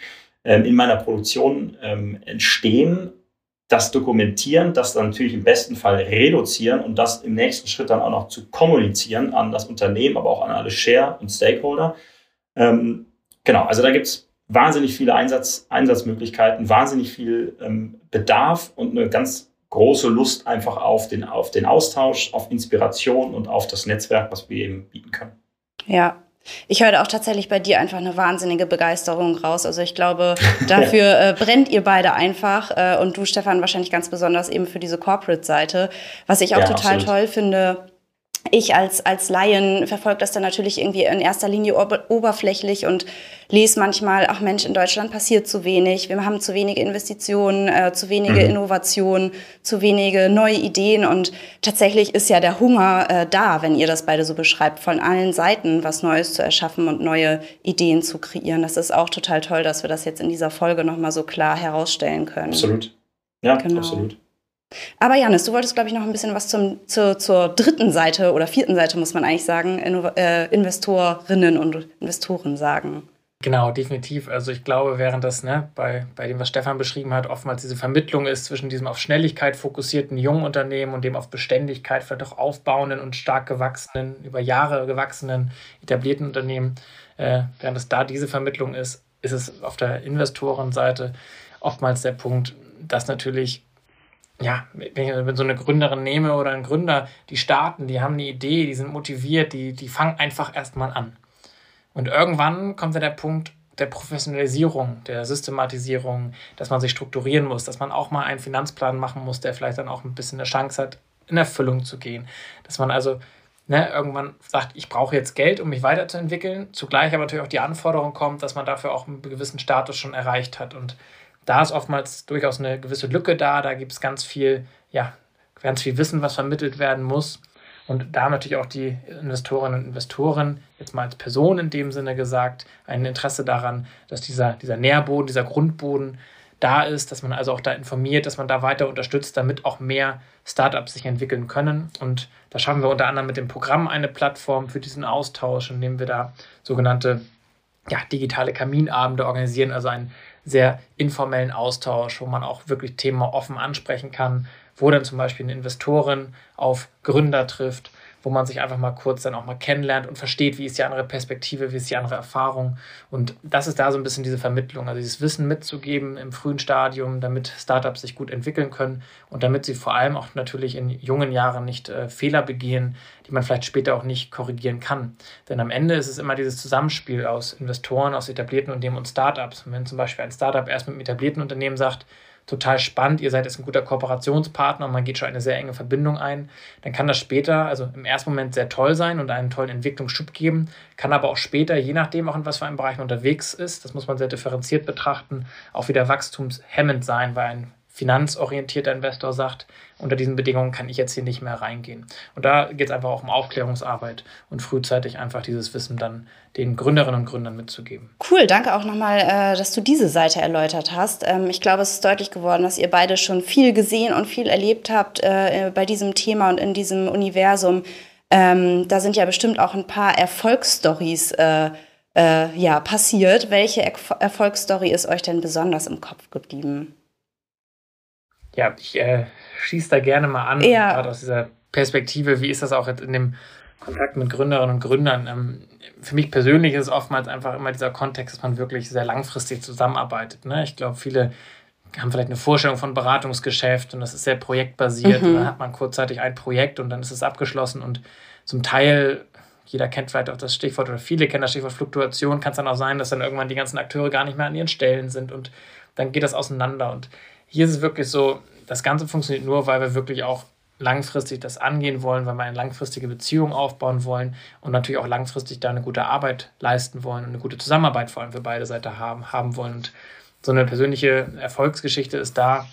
ähm, in meiner Produktion ähm, entstehen? Das dokumentieren, das dann natürlich im besten Fall reduzieren und das im nächsten Schritt dann auch noch zu kommunizieren an das Unternehmen, aber auch an alle Share und Stakeholder. Ähm, genau, also da gibt es wahnsinnig viele Einsatz, Einsatzmöglichkeiten, wahnsinnig viel ähm, Bedarf und eine ganz große Lust einfach auf den, auf den Austausch, auf Inspiration und auf das Netzwerk, was wir eben bieten können. Ja, ich höre auch tatsächlich bei dir einfach eine wahnsinnige Begeisterung raus. Also ich glaube, [LAUGHS] dafür äh, brennt ihr beide einfach äh, und du, Stefan, wahrscheinlich ganz besonders eben für diese Corporate-Seite. Was ich auch ja, total absolut. toll finde, ich als, als Laien verfolge das dann natürlich irgendwie in erster Linie oberflächlich und lese manchmal, ach Mensch, in Deutschland passiert zu wenig, wir haben zu wenige Investitionen, äh, zu wenige mhm. Innovationen, zu wenige neue Ideen und tatsächlich ist ja der Hunger äh, da, wenn ihr das beide so beschreibt, von allen Seiten was Neues zu erschaffen und neue Ideen zu kreieren. Das ist auch total toll, dass wir das jetzt in dieser Folge nochmal so klar herausstellen können. Absolut. Ja, genau. absolut. Aber Janis, du wolltest, glaube ich, noch ein bisschen was zum, zur, zur dritten Seite oder vierten Seite, muss man eigentlich sagen, äh, Investorinnen und Investoren sagen. Genau, definitiv. Also ich glaube, während das ne, bei, bei dem, was Stefan beschrieben hat, oftmals diese Vermittlung ist zwischen diesem auf Schnelligkeit fokussierten jungen Unternehmen und dem auf Beständigkeit vielleicht auch aufbauenden und stark gewachsenen, über Jahre gewachsenen, etablierten Unternehmen, äh, während es da diese Vermittlung ist, ist es auf der Investorenseite oftmals der Punkt, dass natürlich ja, wenn ich so eine Gründerin nehme oder einen Gründer, die starten, die haben eine Idee, die sind motiviert, die, die fangen einfach erstmal an. Und irgendwann kommt dann der Punkt der Professionalisierung, der Systematisierung, dass man sich strukturieren muss, dass man auch mal einen Finanzplan machen muss, der vielleicht dann auch ein bisschen eine Chance hat, in Erfüllung zu gehen. Dass man also ne, irgendwann sagt, ich brauche jetzt Geld, um mich weiterzuentwickeln, zugleich aber natürlich auch die Anforderung kommt, dass man dafür auch einen gewissen Status schon erreicht hat. Und da ist oftmals durchaus eine gewisse Lücke da. Da gibt es ganz viel, ja, ganz viel Wissen, was vermittelt werden muss. Und da haben natürlich auch die Investorinnen und Investoren, jetzt mal als Person in dem Sinne gesagt, ein Interesse daran, dass dieser, dieser Nährboden, dieser Grundboden da ist, dass man also auch da informiert, dass man da weiter unterstützt, damit auch mehr Startups sich entwickeln können. Und da schaffen wir unter anderem mit dem Programm eine Plattform für diesen Austausch, indem wir da sogenannte ja, digitale Kaminabende organisieren, also ein sehr informellen Austausch, wo man auch wirklich Themen offen ansprechen kann, wo dann zum Beispiel eine Investorin auf Gründer trifft wo man sich einfach mal kurz dann auch mal kennenlernt und versteht, wie ist die andere Perspektive, wie ist die andere Erfahrung. Und das ist da so ein bisschen diese Vermittlung, also dieses Wissen mitzugeben im frühen Stadium, damit Startups sich gut entwickeln können und damit sie vor allem auch natürlich in jungen Jahren nicht äh, Fehler begehen, die man vielleicht später auch nicht korrigieren kann. Denn am Ende ist es immer dieses Zusammenspiel aus Investoren, aus etablierten Unternehmen und Startups. Und wenn zum Beispiel ein Startup erst mit einem etablierten Unternehmen sagt, total spannend, ihr seid jetzt ein guter Kooperationspartner und man geht schon eine sehr enge Verbindung ein, dann kann das später, also im ersten Moment sehr toll sein und einen tollen Entwicklungsschub geben, kann aber auch später, je nachdem auch in was für einem Bereich man unterwegs ist, das muss man sehr differenziert betrachten, auch wieder wachstumshemmend sein, weil ein finanzorientierter Investor sagt, unter diesen Bedingungen kann ich jetzt hier nicht mehr reingehen. Und da geht es einfach auch um Aufklärungsarbeit und frühzeitig einfach dieses Wissen dann den Gründerinnen und Gründern mitzugeben. Cool, danke auch nochmal, äh, dass du diese Seite erläutert hast. Ähm, ich glaube, es ist deutlich geworden, dass ihr beide schon viel gesehen und viel erlebt habt äh, bei diesem Thema und in diesem Universum. Ähm, da sind ja bestimmt auch ein paar Erfolgsstories äh, ja, passiert. Welche Erfolgsstory ist euch denn besonders im Kopf geblieben? Ja, ich äh, schieße da gerne mal an, ja. gerade aus dieser Perspektive, wie ist das auch jetzt in dem Kontakt mit Gründerinnen und Gründern. Ähm, für mich persönlich ist es oftmals einfach immer dieser Kontext, dass man wirklich sehr langfristig zusammenarbeitet. Ne? Ich glaube, viele haben vielleicht eine Vorstellung von Beratungsgeschäft und das ist sehr projektbasiert. Mhm. Und dann hat man kurzzeitig ein Projekt und dann ist es abgeschlossen und zum Teil, jeder kennt vielleicht auch das Stichwort oder viele kennen das Stichwort Fluktuation, kann es dann auch sein, dass dann irgendwann die ganzen Akteure gar nicht mehr an ihren Stellen sind und dann geht das auseinander. Und hier ist es wirklich so, das Ganze funktioniert nur, weil wir wirklich auch langfristig das angehen wollen, weil wir eine langfristige Beziehung aufbauen wollen und natürlich auch langfristig da eine gute Arbeit leisten wollen und eine gute Zusammenarbeit vor allem für beide Seiten haben, haben wollen. Und so eine persönliche Erfolgsgeschichte ist da,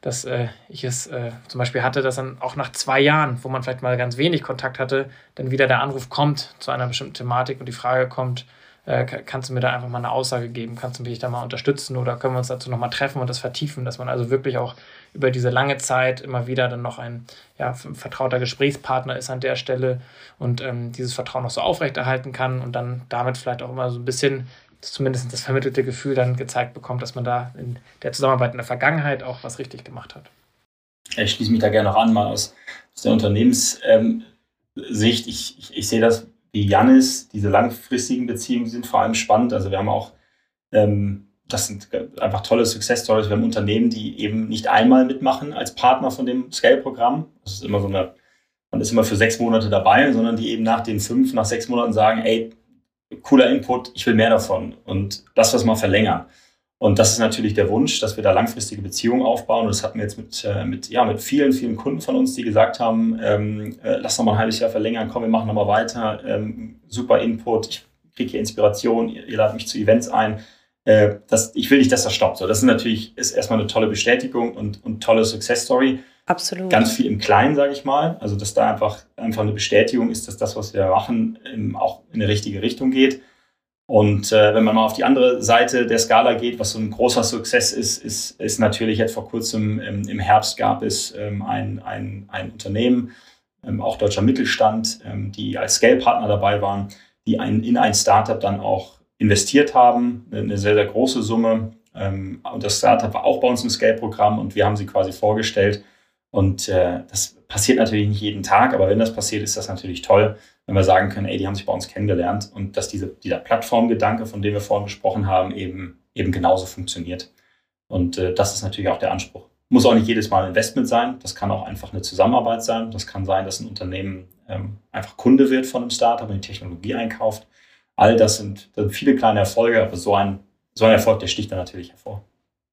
dass äh, ich es äh, zum Beispiel hatte, dass dann auch nach zwei Jahren, wo man vielleicht mal ganz wenig Kontakt hatte, dann wieder der Anruf kommt zu einer bestimmten Thematik und die Frage kommt, Äh, kannst du mir da einfach mal eine Aussage geben? Kannst du mich da mal unterstützen oder können wir uns dazu nochmal treffen und das vertiefen, dass man also wirklich auch über diese lange Zeit immer wieder dann noch ein ja, vertrauter Gesprächspartner ist an der Stelle und ähm, dieses Vertrauen noch so aufrechterhalten kann und dann damit vielleicht auch immer so ein bisschen zumindest das vermittelte Gefühl dann gezeigt bekommt, dass man da in der Zusammenarbeit in der Vergangenheit auch was richtig gemacht hat. Ich schließe mich da gerne noch an, mal aus, aus der Unternehmenssicht. Ähm, ich, ich, ich sehe das wie Janis, diese langfristigen Beziehungen sind vor allem spannend. Also wir haben auch, ähm, das sind einfach tolle Success Stories. Wir haben Unternehmen, die eben nicht einmal mitmachen als Partner von dem Scale-Programm. Das ist immer so eine, man ist immer für sechs Monate dabei, sondern die eben nach den fünf, nach sechs Monaten sagen, ey, cooler Input, ich will mehr davon und lass das mal verlängern. Und das ist natürlich der Wunsch, dass wir da langfristige Beziehungen aufbauen. Und das hatten wir jetzt mit, äh, mit, ja, mit vielen, vielen Kunden von uns, die gesagt haben, ähm, äh, lass doch mal ein halbes Jahr verlängern, komm, wir machen nochmal weiter. Ähm, super Input, ich kriege hier Inspiration, ihr, ihr ladet mich zu Events ein. Äh, das, ich will nicht, dass das stoppt. So, das ist natürlich ist erstmal eine tolle Bestätigung und, und tolle Success Story. Absolut. Ganz viel im Kleinen, sage ich mal. Also, dass da einfach, einfach eine Bestätigung ist, dass das, was wir machen, auch in eine richtige Richtung geht. Und äh, wenn man mal auf die andere Seite der Skala geht, was so ein großer Success ist, ist, ist natürlich jetzt vor kurzem ähm, im Herbst gab es ähm, ein, ein, ein Unternehmen, ähm, auch deutscher Mittelstand, ähm, die als Scale-Partner dabei waren, die ein, in ein Startup dann auch investiert haben, eine sehr, sehr große Summe. Ähm, und das Startup war auch bei uns im Scale-Programm und wir haben sie quasi vorgestellt. Und äh, das passiert natürlich nicht jeden Tag, aber wenn das passiert, ist das natürlich toll, wenn wir sagen können, ey, die haben sich bei uns kennengelernt und dass diese, dieser Plattformgedanke, von dem wir vorhin gesprochen haben, eben, eben genauso funktioniert. Und äh, das ist natürlich auch der Anspruch. Muss auch nicht jedes Mal ein Investment sein, das kann auch einfach eine Zusammenarbeit sein. Das kann sein, dass ein Unternehmen ähm, einfach Kunde wird von einem Startup und die Technologie einkauft. All das sind, das sind viele kleine Erfolge, aber so ein, so ein Erfolg, der sticht da natürlich hervor.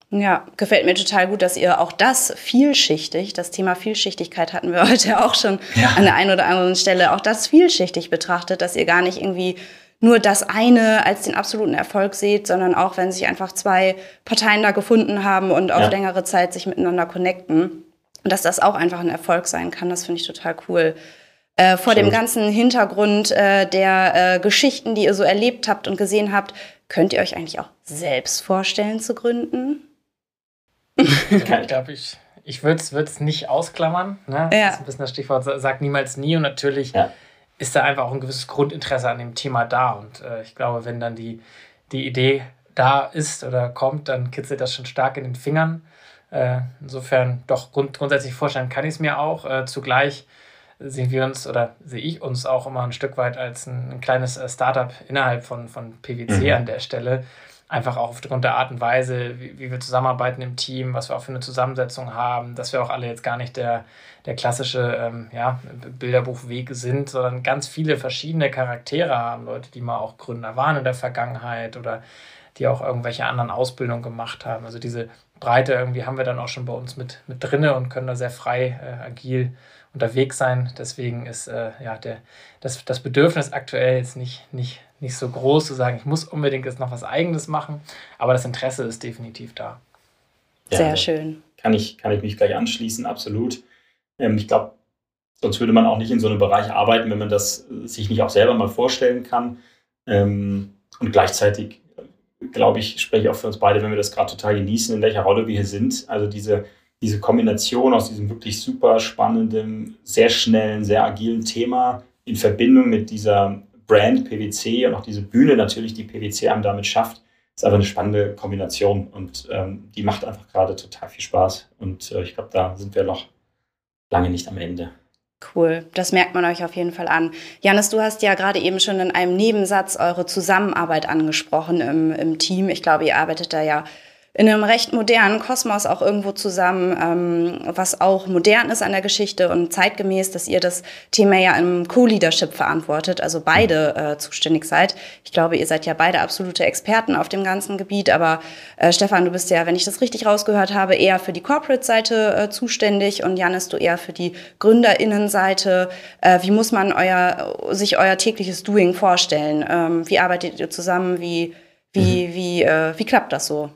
Ja, gefällt mir total gut, dass ihr auch das vielschichtig, das Thema Vielschichtigkeit hatten wir [LAUGHS] heute auch schon ja. an der einen oder anderen Stelle, auch das vielschichtig betrachtet, dass ihr gar nicht irgendwie nur das eine als den absoluten Erfolg seht, sondern auch, wenn sich einfach zwei Parteien da gefunden haben und auf ja. längere Zeit sich miteinander connecten, dass das auch einfach ein Erfolg sein kann. Das finde ich total cool. Äh, vor Stimmt. dem ganzen Hintergrund äh, der äh, Geschichten, die ihr so erlebt habt und gesehen habt, könnt ihr euch eigentlich auch selbst vorstellen zu gründen? [LAUGHS] ich glaube, ich, ich würde es nicht ausklammern. Ne? Ja. Das ist ein bisschen das Stichwort, sagt niemals nie. Und natürlich ja. ist da einfach auch ein gewisses Grundinteresse an dem Thema da. Und äh, ich glaube, wenn dann die, die Idee da ist oder kommt, dann kitzelt das schon stark in den Fingern. Äh, insofern doch grund, grundsätzlich vorstellen kann ich es mir auch. Äh, zugleich sehen wir uns oder sehe ich uns auch immer ein Stück weit als ein, ein kleines äh, Startup innerhalb von, von PwC mhm. an der Stelle einfach auch aufgrund der Art und Weise, wie, wie, wir zusammenarbeiten im Team, was wir auch für eine Zusammensetzung haben, dass wir auch alle jetzt gar nicht der, der klassische ähm, ja, Bilderbuchweg sind, sondern ganz viele verschiedene Charaktere haben, Leute, die mal auch Gründer waren in der Vergangenheit oder die auch irgendwelche anderen Ausbildungen gemacht haben. Also diese Breite irgendwie haben wir dann auch schon bei uns mit, mit drinne und können da sehr frei, äh, agil unterwegs sein. Deswegen ist äh, ja der, das, das Bedürfnis aktuell jetzt nicht, nicht nicht so groß zu sagen, ich muss unbedingt jetzt noch was Eigenes machen, aber das Interesse ist definitiv da. Ja, Sehr schön. Kann ich, kann ich mich gleich anschließen, absolut. Ähm, ich glaube, sonst würde man auch nicht in so einem Bereich arbeiten, wenn man das sich nicht auch selber mal vorstellen kann. Ähm, und gleichzeitig, glaube ich, spreche ich auch für uns beide, wenn wir das gerade total genießen, in welcher Rolle wir hier sind. Also diese, diese Kombination aus diesem wirklich super spannenden, sehr schnellen, sehr agilen Thema in Verbindung mit dieser Brand PwC und auch diese Bühne natürlich, die PwC einem damit schafft, ist einfach eine spannende Kombination und ähm, die macht einfach gerade total viel Spaß. Und äh, ich glaube, da sind wir noch lange nicht am Ende. Cool, das merkt man euch auf jeden Fall an. Janis, du hast ja gerade eben schon in einem Nebensatz eure Zusammenarbeit angesprochen im, im Team. Ich glaube, ihr arbeitet da ja in einem recht modernen Kosmos auch irgendwo zusammen, ähm, was auch modern ist an der Geschichte und zeitgemäß, dass ihr das Thema ja im Co-Leadership verantwortet, also beide äh, zuständig seid. Ich glaube, ihr seid ja beide absolute Experten auf dem ganzen Gebiet, aber äh, Stefan, du bist ja, wenn ich das richtig rausgehört habe, eher für die Corporate-Seite äh, zuständig und Janis, du eher für die GründerInnen-Seite. Äh, wie muss man euer, sich euer tägliches Doing vorstellen? Ähm, wie arbeitet ihr zusammen? Wie, wie, mhm. wie, äh, wie klappt das so?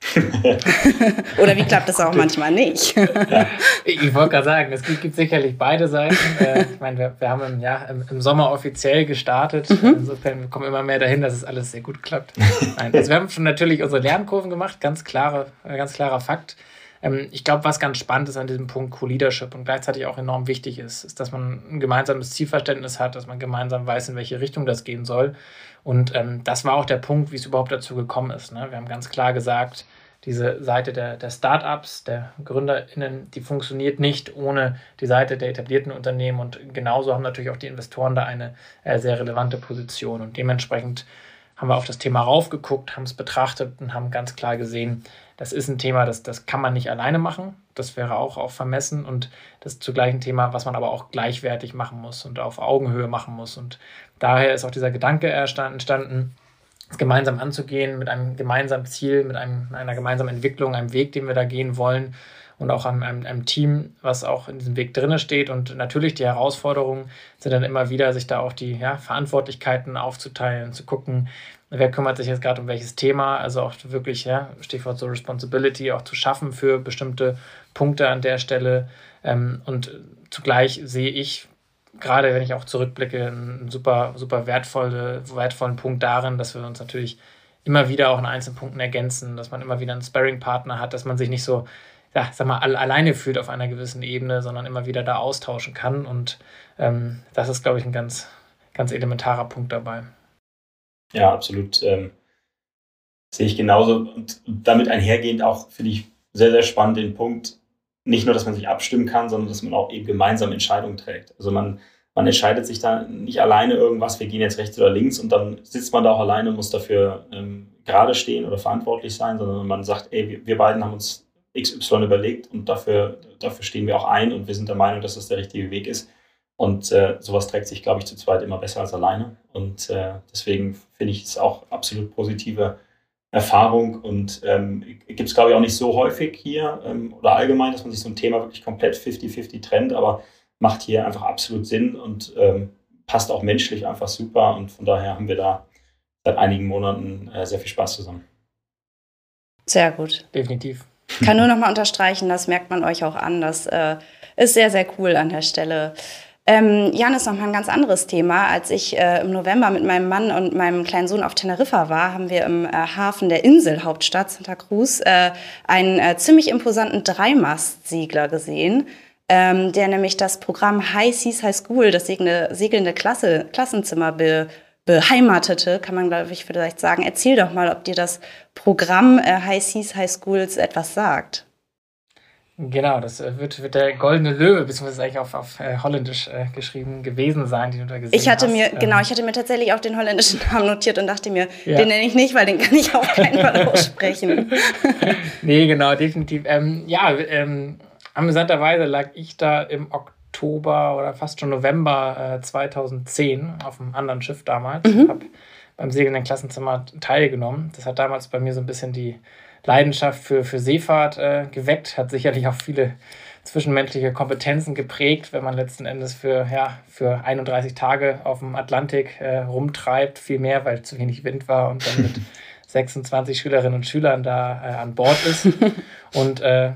[LAUGHS] Oder wie klappt das auch manchmal nicht? ja. Ich wollte gerade sagen, es gibt, gibt, sicherlich beide Seiten. Äh, ich meine, wir, wir haben im, ja, im, im Sommer offiziell gestartet. Mhm. Insofern wir kommen immer mehr dahin, dass es alles sehr gut klappt. Nein, also wir haben schon natürlich unsere Lernkurven gemacht, ganz, klare, äh, ganz klarer Fakt. Ähm, ich glaube, was ganz spannend ist an diesem Punkt Co-Leadership und gleichzeitig auch enorm wichtig ist, ist, dass man ein gemeinsames Zielverständnis hat, dass man gemeinsam weiß, in welche Richtung das gehen soll. Und ähm, das war auch der Punkt, wie es überhaupt dazu gekommen ist. Ne? Wir haben ganz klar gesagt, diese Seite der, der Startups, der GründerInnen, die funktioniert nicht ohne die Seite der etablierten Unternehmen und genauso haben natürlich auch die Investoren da eine äh, sehr relevante Position und dementsprechend haben wir auf das Thema raufgeguckt, haben es betrachtet und haben ganz klar gesehen, das ist ein Thema, das, das kann man nicht alleine machen. Das wäre auch, auch vermessen und das ist zugleich ein Thema, was man aber auch gleichwertig machen muss und auf Augenhöhe machen muss. Und daher ist auch dieser Gedanke entstanden, gemeinsam anzugehen, mit einem gemeinsamen Ziel, mit einem, einer gemeinsamen Entwicklung, einem Weg, den wir da gehen wollen und auch einem, einem, einem Team, was auch in diesem Weg drinne steht. Und natürlich die Herausforderungen sind dann immer wieder, sich da auch die ja, Verantwortlichkeiten aufzuteilen, zu gucken, wer kümmert sich jetzt gerade um welches Thema, also auch wirklich, ja, Stichwort so Responsibility, auch zu schaffen für bestimmte Punkte an der Stelle. Ähm, und zugleich sehe ich, gerade wenn ich auch zurückblicke, einen super, super wertvolle, wertvollen Punkt darin, dass wir uns natürlich immer wieder auch in einzelnen Punkten ergänzen, dass man immer wieder einen Sparring-Partner hat, dass man sich nicht so, ja, sag mal, alleine fühlt auf einer gewissen Ebene, sondern immer wieder da austauschen kann. Und ähm, das ist, glaube ich, ein ganz, ganz elementarer Punkt dabei. Ja, absolut. Ähm, sehe ich genauso. Und damit einhergehend auch, finde ich, sehr, sehr spannend den Punkt, nicht nur, dass man sich abstimmen kann, sondern dass man auch eben gemeinsam Entscheidungen trägt. Also man, man entscheidet sich da nicht alleine irgendwas, wir gehen jetzt rechts oder links und dann sitzt man da auch alleine und muss dafür ähm, gerade stehen oder verantwortlich sein, sondern man sagt, ey, wir, beiden haben uns XY überlegt und dafür, dafür stehen wir auch ein und wir sind der Meinung, dass das der richtige Weg ist. Und äh, sowas trägt sich, glaube ich, zu zweit immer besser als alleine. Und äh, deswegen finde ich es auch absolut positive Erfahrung und ähm, gibt es, glaube ich, auch nicht so häufig hier ähm, oder allgemein, dass man sich so ein Thema wirklich komplett 50-50 trennt, aber macht hier einfach absolut Sinn und ähm, passt auch menschlich einfach super. Und von daher haben wir da seit einigen Monaten äh, sehr viel Spaß zusammen. Sehr gut. Definitiv. Ich kann nur noch mal unterstreichen, das merkt man euch auch an. Das äh, ist sehr, sehr cool an der Stelle. Ähm, Jan ist noch mal ein ganz anderes Thema. Als ich äh, im November mit meinem Mann und meinem kleinen Sohn auf Teneriffa war, haben wir im äh, Hafen der Inselhauptstadt Santa Cruz äh, einen äh, ziemlich imposanten Dreimastsiegler gesehen, ähm, der nämlich das Programm High Seas High School, das segelnde, segelnde Klasse, Klassenzimmer be, beheimatete, kann man glaube ich vielleicht sagen. Erzähl doch mal, ob dir das Programm äh, High Seas High Schools etwas sagt. Genau, das äh, wird, wird der goldene Löwe, beziehungsweise eigentlich auf, auf äh, Holländisch äh, geschrieben gewesen sein, den du da gesehen ich hatte hast. Mir, ähm, genau, ich hatte mir tatsächlich auch den holländischen Namen notiert und dachte mir, ja. den nenne ich nicht, weil den kann ich auf keinen Fall [LAUGHS] aussprechen. [LAUGHS] nee, genau, definitiv. Ähm, ja, ähm, amüsanterweise lag ich da im Oktober oder fast schon November äh, 2010 auf einem anderen Schiff damals. Mhm. habe beim segelnden Klassenzimmer teilgenommen. Das hat damals bei mir so ein bisschen die Leidenschaft für, für Seefahrt äh, geweckt, hat sicherlich auch viele zwischenmenschliche Kompetenzen geprägt, wenn man letzten Endes für, ja, für 31 Tage auf dem Atlantik äh, rumtreibt, viel mehr, weil zu wenig Wind war und dann mit [LAUGHS] 26 Schülerinnen und Schülern da äh, an Bord ist. [LAUGHS] Und äh,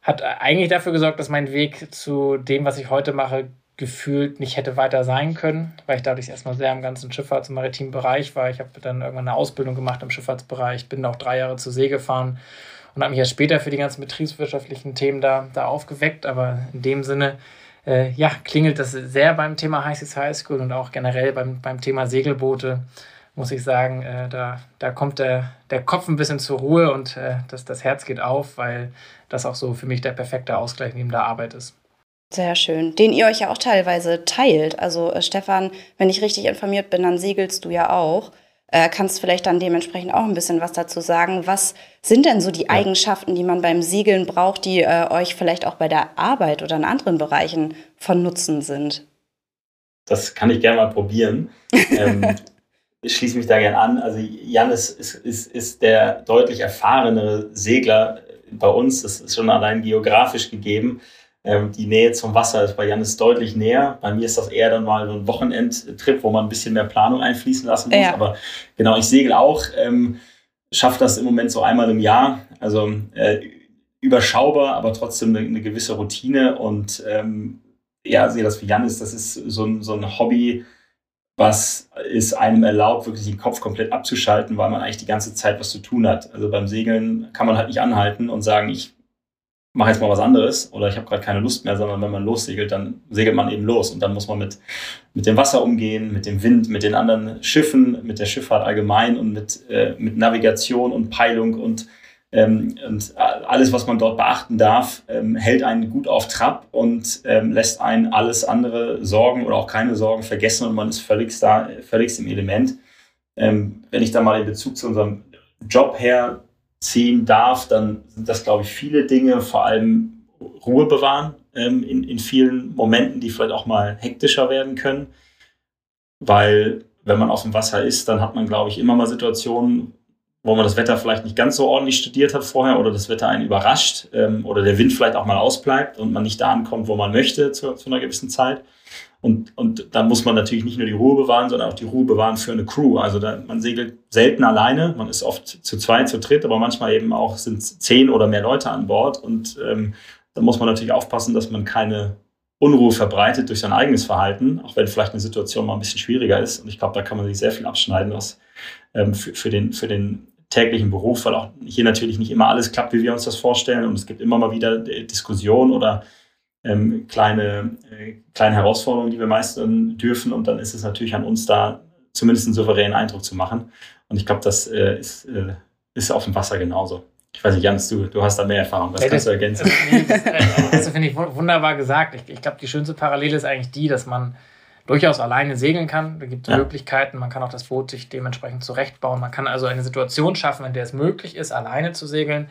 hat eigentlich dafür gesorgt, dass mein Weg zu dem, was ich heute mache, gefühlt nicht hätte weiter sein können, weil ich dadurch erstmal sehr im ganzen Schifffahrts- und maritimen Bereich war. Ich habe dann irgendwann eine Ausbildung gemacht im Schifffahrtsbereich, bin auch drei Jahre zur See gefahren und habe mich erst später für die ganzen betriebswirtschaftlichen Themen da, da aufgeweckt. Aber in dem Sinne, äh, ja, klingelt das sehr beim Thema High Seas High School und auch generell beim, beim Thema Segelboote, muss ich sagen, äh, da, da kommt der, der Kopf ein bisschen zur Ruhe und äh, das, das Herz geht auf, weil das auch so für mich der perfekte Ausgleich neben der Arbeit ist. Sehr schön. Den ihr euch ja auch teilweise teilt. Also äh, Stefan, wenn ich richtig informiert bin, dann segelst du ja auch. Äh, kannst vielleicht dann dementsprechend auch ein bisschen was dazu sagen. Was sind denn so die ja. Eigenschaften, die man beim Segeln braucht, die äh, euch vielleicht auch bei der Arbeit oder in anderen Bereichen von Nutzen sind? Das kann ich gerne mal probieren. [LAUGHS] ähm, ich schließe mich da gerne an. Also Jan ist, ist, ist, ist der deutlich erfahrenere Segler bei uns. Das ist schon allein geografisch gegeben. Ähm, die Nähe zum Wasser ist bei Janis deutlich näher. Bei mir ist das eher dann mal so ein Wochenendtrip, wo man ein bisschen mehr Planung einfließen lassen muss. Ja. Aber genau, ich segel auch. Ähm, schaffe das im Moment so einmal im Jahr. Also äh, überschaubar, aber trotzdem eine, eine gewisse Routine. Und ähm, ja, sehe das wie Janis, das ist so ein, so ein Hobby, was es einem erlaubt, wirklich den Kopf komplett abzuschalten, weil man eigentlich die ganze Zeit was zu tun hat. Also beim Segeln kann man halt nicht anhalten und sagen, ich mache jetzt mal was anderes oder ich habe gerade keine Lust mehr, sondern wenn man lossegelt, dann segelt man eben los und dann muss man mit, mit dem Wasser umgehen, mit dem Wind, mit den anderen Schiffen, mit der Schifffahrt allgemein und mit, äh, mit Navigation und Peilung und ähm, und alles, was man dort beachten darf, ähm, hält einen gut auf Trab und ähm, lässt einen alles andere Sorgen oder auch keine Sorgen vergessen und man ist völlig da, völlig im Element. Ähm, wenn ich da mal den Bezug zu unserem Job herziehen darf, dann sind das, glaube ich, viele Dinge, vor allem Ruhe bewahren ähm, in, in vielen Momenten, die vielleicht auch mal hektischer werden können. Weil wenn man auf dem Wasser ist, dann hat man, glaube ich, immer mal Situationen, wo man das Wetter vielleicht nicht ganz so ordentlich studiert hat vorher oder das Wetter einen überrascht ähm, oder der Wind vielleicht auch mal ausbleibt und man nicht da ankommt, wo man möchte zu, zu einer gewissen Zeit. Und, und da muss man natürlich nicht nur die Ruhe bewahren, sondern auch die Ruhe bewahren für eine Crew. Also da, man segelt selten alleine, man ist oft zu zweit, zu dritt, aber manchmal eben auch sind zehn oder mehr Leute an Bord. Und ähm, da muss man natürlich aufpassen, dass man keine Unruhe verbreitet durch sein eigenes Verhalten, auch wenn vielleicht eine Situation mal ein bisschen schwieriger ist. Und ich glaube, da kann man sich sehr viel abschneiden aus, ähm, für, für, den, für den täglichen Beruf, weil auch hier natürlich nicht immer alles klappt, wie wir uns das vorstellen. Und es gibt immer mal wieder Diskussionen oder ähm, kleine, äh, kleine Herausforderungen, die wir meistern dürfen. Und dann ist es natürlich an uns da, zumindest einen souveränen Eindruck zu machen. Und ich glaube, das äh, ist, äh, ist auf dem Wasser genauso. Ich weiß nicht, Jans, du, du hast da mehr Erfahrung. Was ja, kannst du ergänzen? Das, das, das finde ich wunderbar gesagt. Ich, ich glaube, die schönste Parallele ist eigentlich die, dass man durchaus alleine segeln kann. Da gibt es ja. Möglichkeiten. Man kann auch das Boot sich dementsprechend zurechtbauen. Man kann also eine Situation schaffen, in der es möglich ist, alleine zu segeln.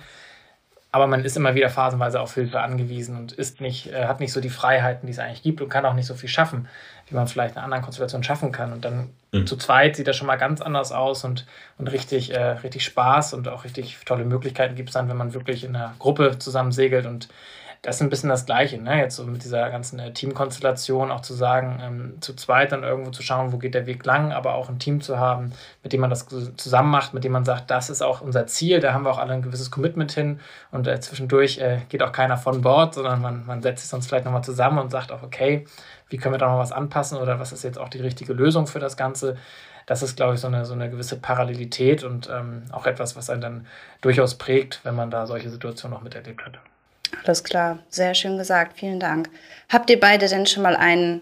Aber man ist immer wieder phasenweise auf Hilfe angewiesen und ist nicht, äh, hat nicht so die Freiheiten, die es eigentlich gibt und kann auch nicht so viel schaffen, wie man vielleicht in einer anderen Konstellation schaffen kann. Und dann mhm. zu zweit sieht das schon mal ganz anders aus und, und richtig, äh, richtig Spaß und auch richtig tolle Möglichkeiten gibt es dann, wenn man wirklich in einer Gruppe zusammen segelt und das ist ein bisschen das Gleiche, ne? Jetzt so mit dieser ganzen äh, Teamkonstellation auch zu sagen, ähm, zu zweit dann irgendwo zu schauen, wo geht der Weg lang, aber auch ein Team zu haben, mit dem man das zusammen macht, mit dem man sagt, das ist auch unser Ziel, da haben wir auch alle ein gewisses Commitment hin und äh, zwischendurch äh, geht auch keiner von Bord, sondern man, man setzt sich sonst vielleicht nochmal zusammen und sagt auch, okay, wie können wir da noch was anpassen oder was ist jetzt auch die richtige Lösung für das Ganze das ist, glaube ich, so eine, so eine gewisse Parallelität und ähm, auch etwas, was einen dann durchaus prägt, wenn man da solche Situationen noch miterlebt hat. Alles klar, sehr schön gesagt, vielen Dank. Habt ihr beide denn schon mal einen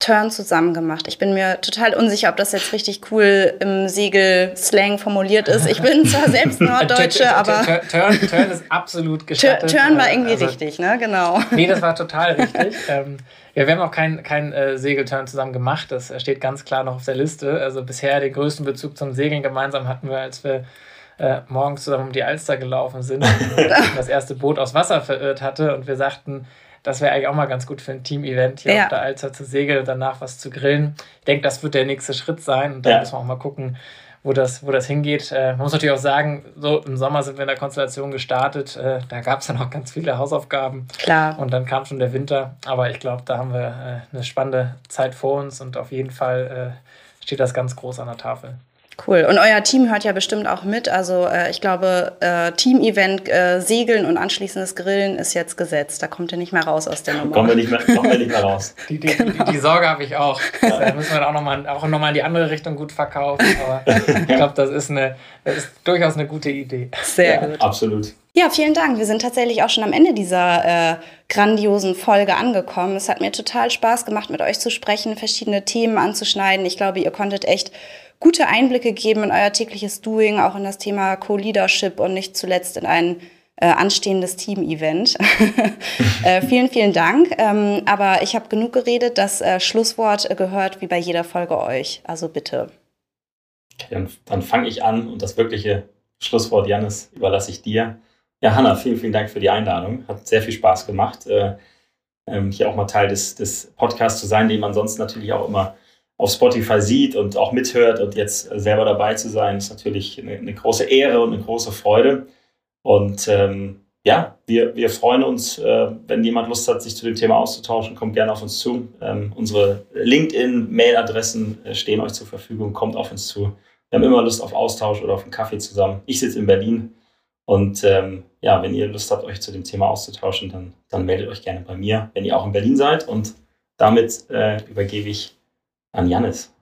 Turn zusammen gemacht? Ich bin mir total unsicher, ob das jetzt richtig cool im Segel-Slang formuliert ist. Ich bin zwar [LAUGHS] selbst Norddeutsche, aber. Turn, Turn ist absolut [LAUGHS] gestattet. Turn war irgendwie also, richtig, ne? Genau. Nee, das war total [LAUGHS] richtig. ähm, ja, wir haben auch keinen kein, äh, Segelturn zusammen gemacht. Das steht ganz klar noch auf der Liste. Also bisher den größten Bezug zum Segeln gemeinsam hatten wir, als wir äh, morgens zusammen um die Alster gelaufen sind [LAUGHS] und das erste Boot aus Wasser verirrt hatte und wir sagten, das wäre eigentlich auch mal ganz gut für ein Team-Event, hier ja. auf der Alster zu segeln und danach was zu grillen. Ich denke, das wird der nächste Schritt sein und da ja. müssen wir auch mal gucken, wo das, wo das hingeht. Äh, man muss natürlich auch sagen, so im Sommer sind wir in der Konstellation gestartet. Äh, da gab es dann auch ganz viele Hausaufgaben. Klar. Und dann kam schon der Winter. Aber ich glaube, da haben wir äh, eine spannende Zeit vor uns und auf jeden Fall äh, steht das ganz groß an der Tafel. Cool. Und euer Team hört ja bestimmt auch mit. Also äh, ich glaube, äh, Team-Event äh, Segeln und anschließendes Grillen ist jetzt gesetzt. Da kommt ihr nicht mehr raus aus der Nummer. Kommen wir nicht mehr, kommen wir nicht mehr raus. Die, die, genau. die, die Sorge habe ich auch. Da müssen wir auch nochmal auch noch mal in die andere Richtung gut verkaufen. Aber ich glaube, das, ist das ist durchaus eine gute Idee. Sehr ja, gut. Absolut. Ja, vielen Dank. Wir sind tatsächlich auch schon am Ende dieser äh, grandiosen Folge angekommen. Es hat mir total Spaß gemacht, mit euch zu sprechen, verschiedene Themen anzuschneiden. Ich glaube, ihr konntet echt gute Einblicke geben in euer tägliches Doing, auch in das Thema Co-Leadership und nicht zuletzt in ein äh, anstehendes Team-Event. [LAUGHS] äh, vielen, vielen Dank. Ähm, aber ich habe genug geredet. Das äh, Schlusswort gehört wie bei jeder Folge euch. Also bitte. Dann, dann fange ich an und das wirkliche Schlusswort, Janis, überlasse ich dir. Ja, Hanna, vielen, vielen Dank für die Einladung. Hat sehr viel Spaß gemacht, äh, ähm, hier auch mal Teil des, des Podcasts zu sein, den man sonst natürlich auch immer auf Spotify sieht und auch mithört und jetzt selber dabei zu sein, ist natürlich eine, eine große Ehre und eine große Freude. Und ähm, ja, wir, wir freuen uns, äh, wenn jemand Lust hat, sich zu dem Thema auszutauschen, kommt gerne auf uns zu. Ähm, unsere LinkedIn-Mail-Adressen äh, stehen euch zur Verfügung, kommt auf uns zu Wir haben immer Lust auf Austausch oder auf einen Kaffee zusammen. Ich sitze in Berlin und ähm, ja, wenn ihr Lust habt, euch zu dem Thema auszutauschen, dann, dann meldet euch gerne bei mir, wenn ihr auch in Berlin seid. Und damit äh, übergebe ich an Janis.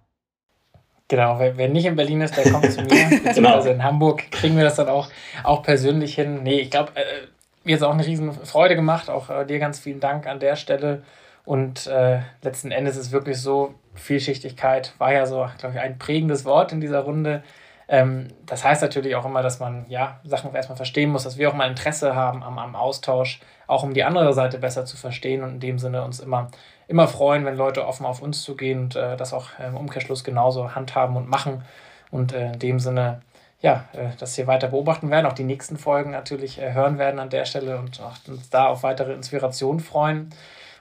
Genau, wer, wer, nicht in Berlin ist, der kommt zu mir. [LAUGHS] Beziehungsweise genau. in Hamburg kriegen wir das dann auch, auch persönlich hin. Nee, ich glaube, äh, mir hat es auch eine riesen Freude gemacht. Auch äh, dir ganz vielen Dank an der Stelle. Und äh, letzten Endes ist es wirklich so, Vielschichtigkeit war ja so, glaube ich, ein prägendes Wort in dieser Runde. Ähm, das heißt natürlich auch immer, dass man ja Sachen erstmal verstehen muss, dass wir auch mal Interesse haben am, am Austausch, auch um die andere Seite besser zu verstehen und in dem Sinne uns immer, immer freuen, wenn Leute offen auf uns zugehen und äh, das auch im Umkehrschluss genauso handhaben und machen. Und äh, in dem Sinne, ja, äh, das hier weiter beobachten werden, auch die nächsten Folgen natürlich äh, hören werden an der Stelle und auch uns da auf weitere Inspiration freuen.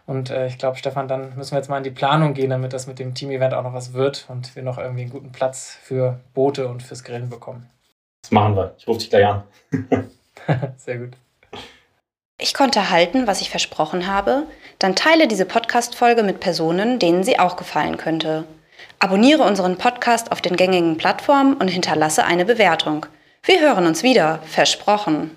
Und äh, ich glaube, Stefan, dann müssen wir jetzt mal in die Planung gehen, damit das mit dem Team-Event auch noch was wird und wir noch irgendwie einen guten Platz für Boote und fürs Grillen bekommen. Das machen wir. Ich rufe dich gleich an. [LAUGHS] Sehr gut. Ich konnte halten, was ich versprochen habe. Dann teile diese Podcast-Folge mit Personen, denen sie auch gefallen könnte. Abonniere unseren Podcast auf den gängigen Plattformen und hinterlasse eine Bewertung. Wir hören uns wieder, versprochen.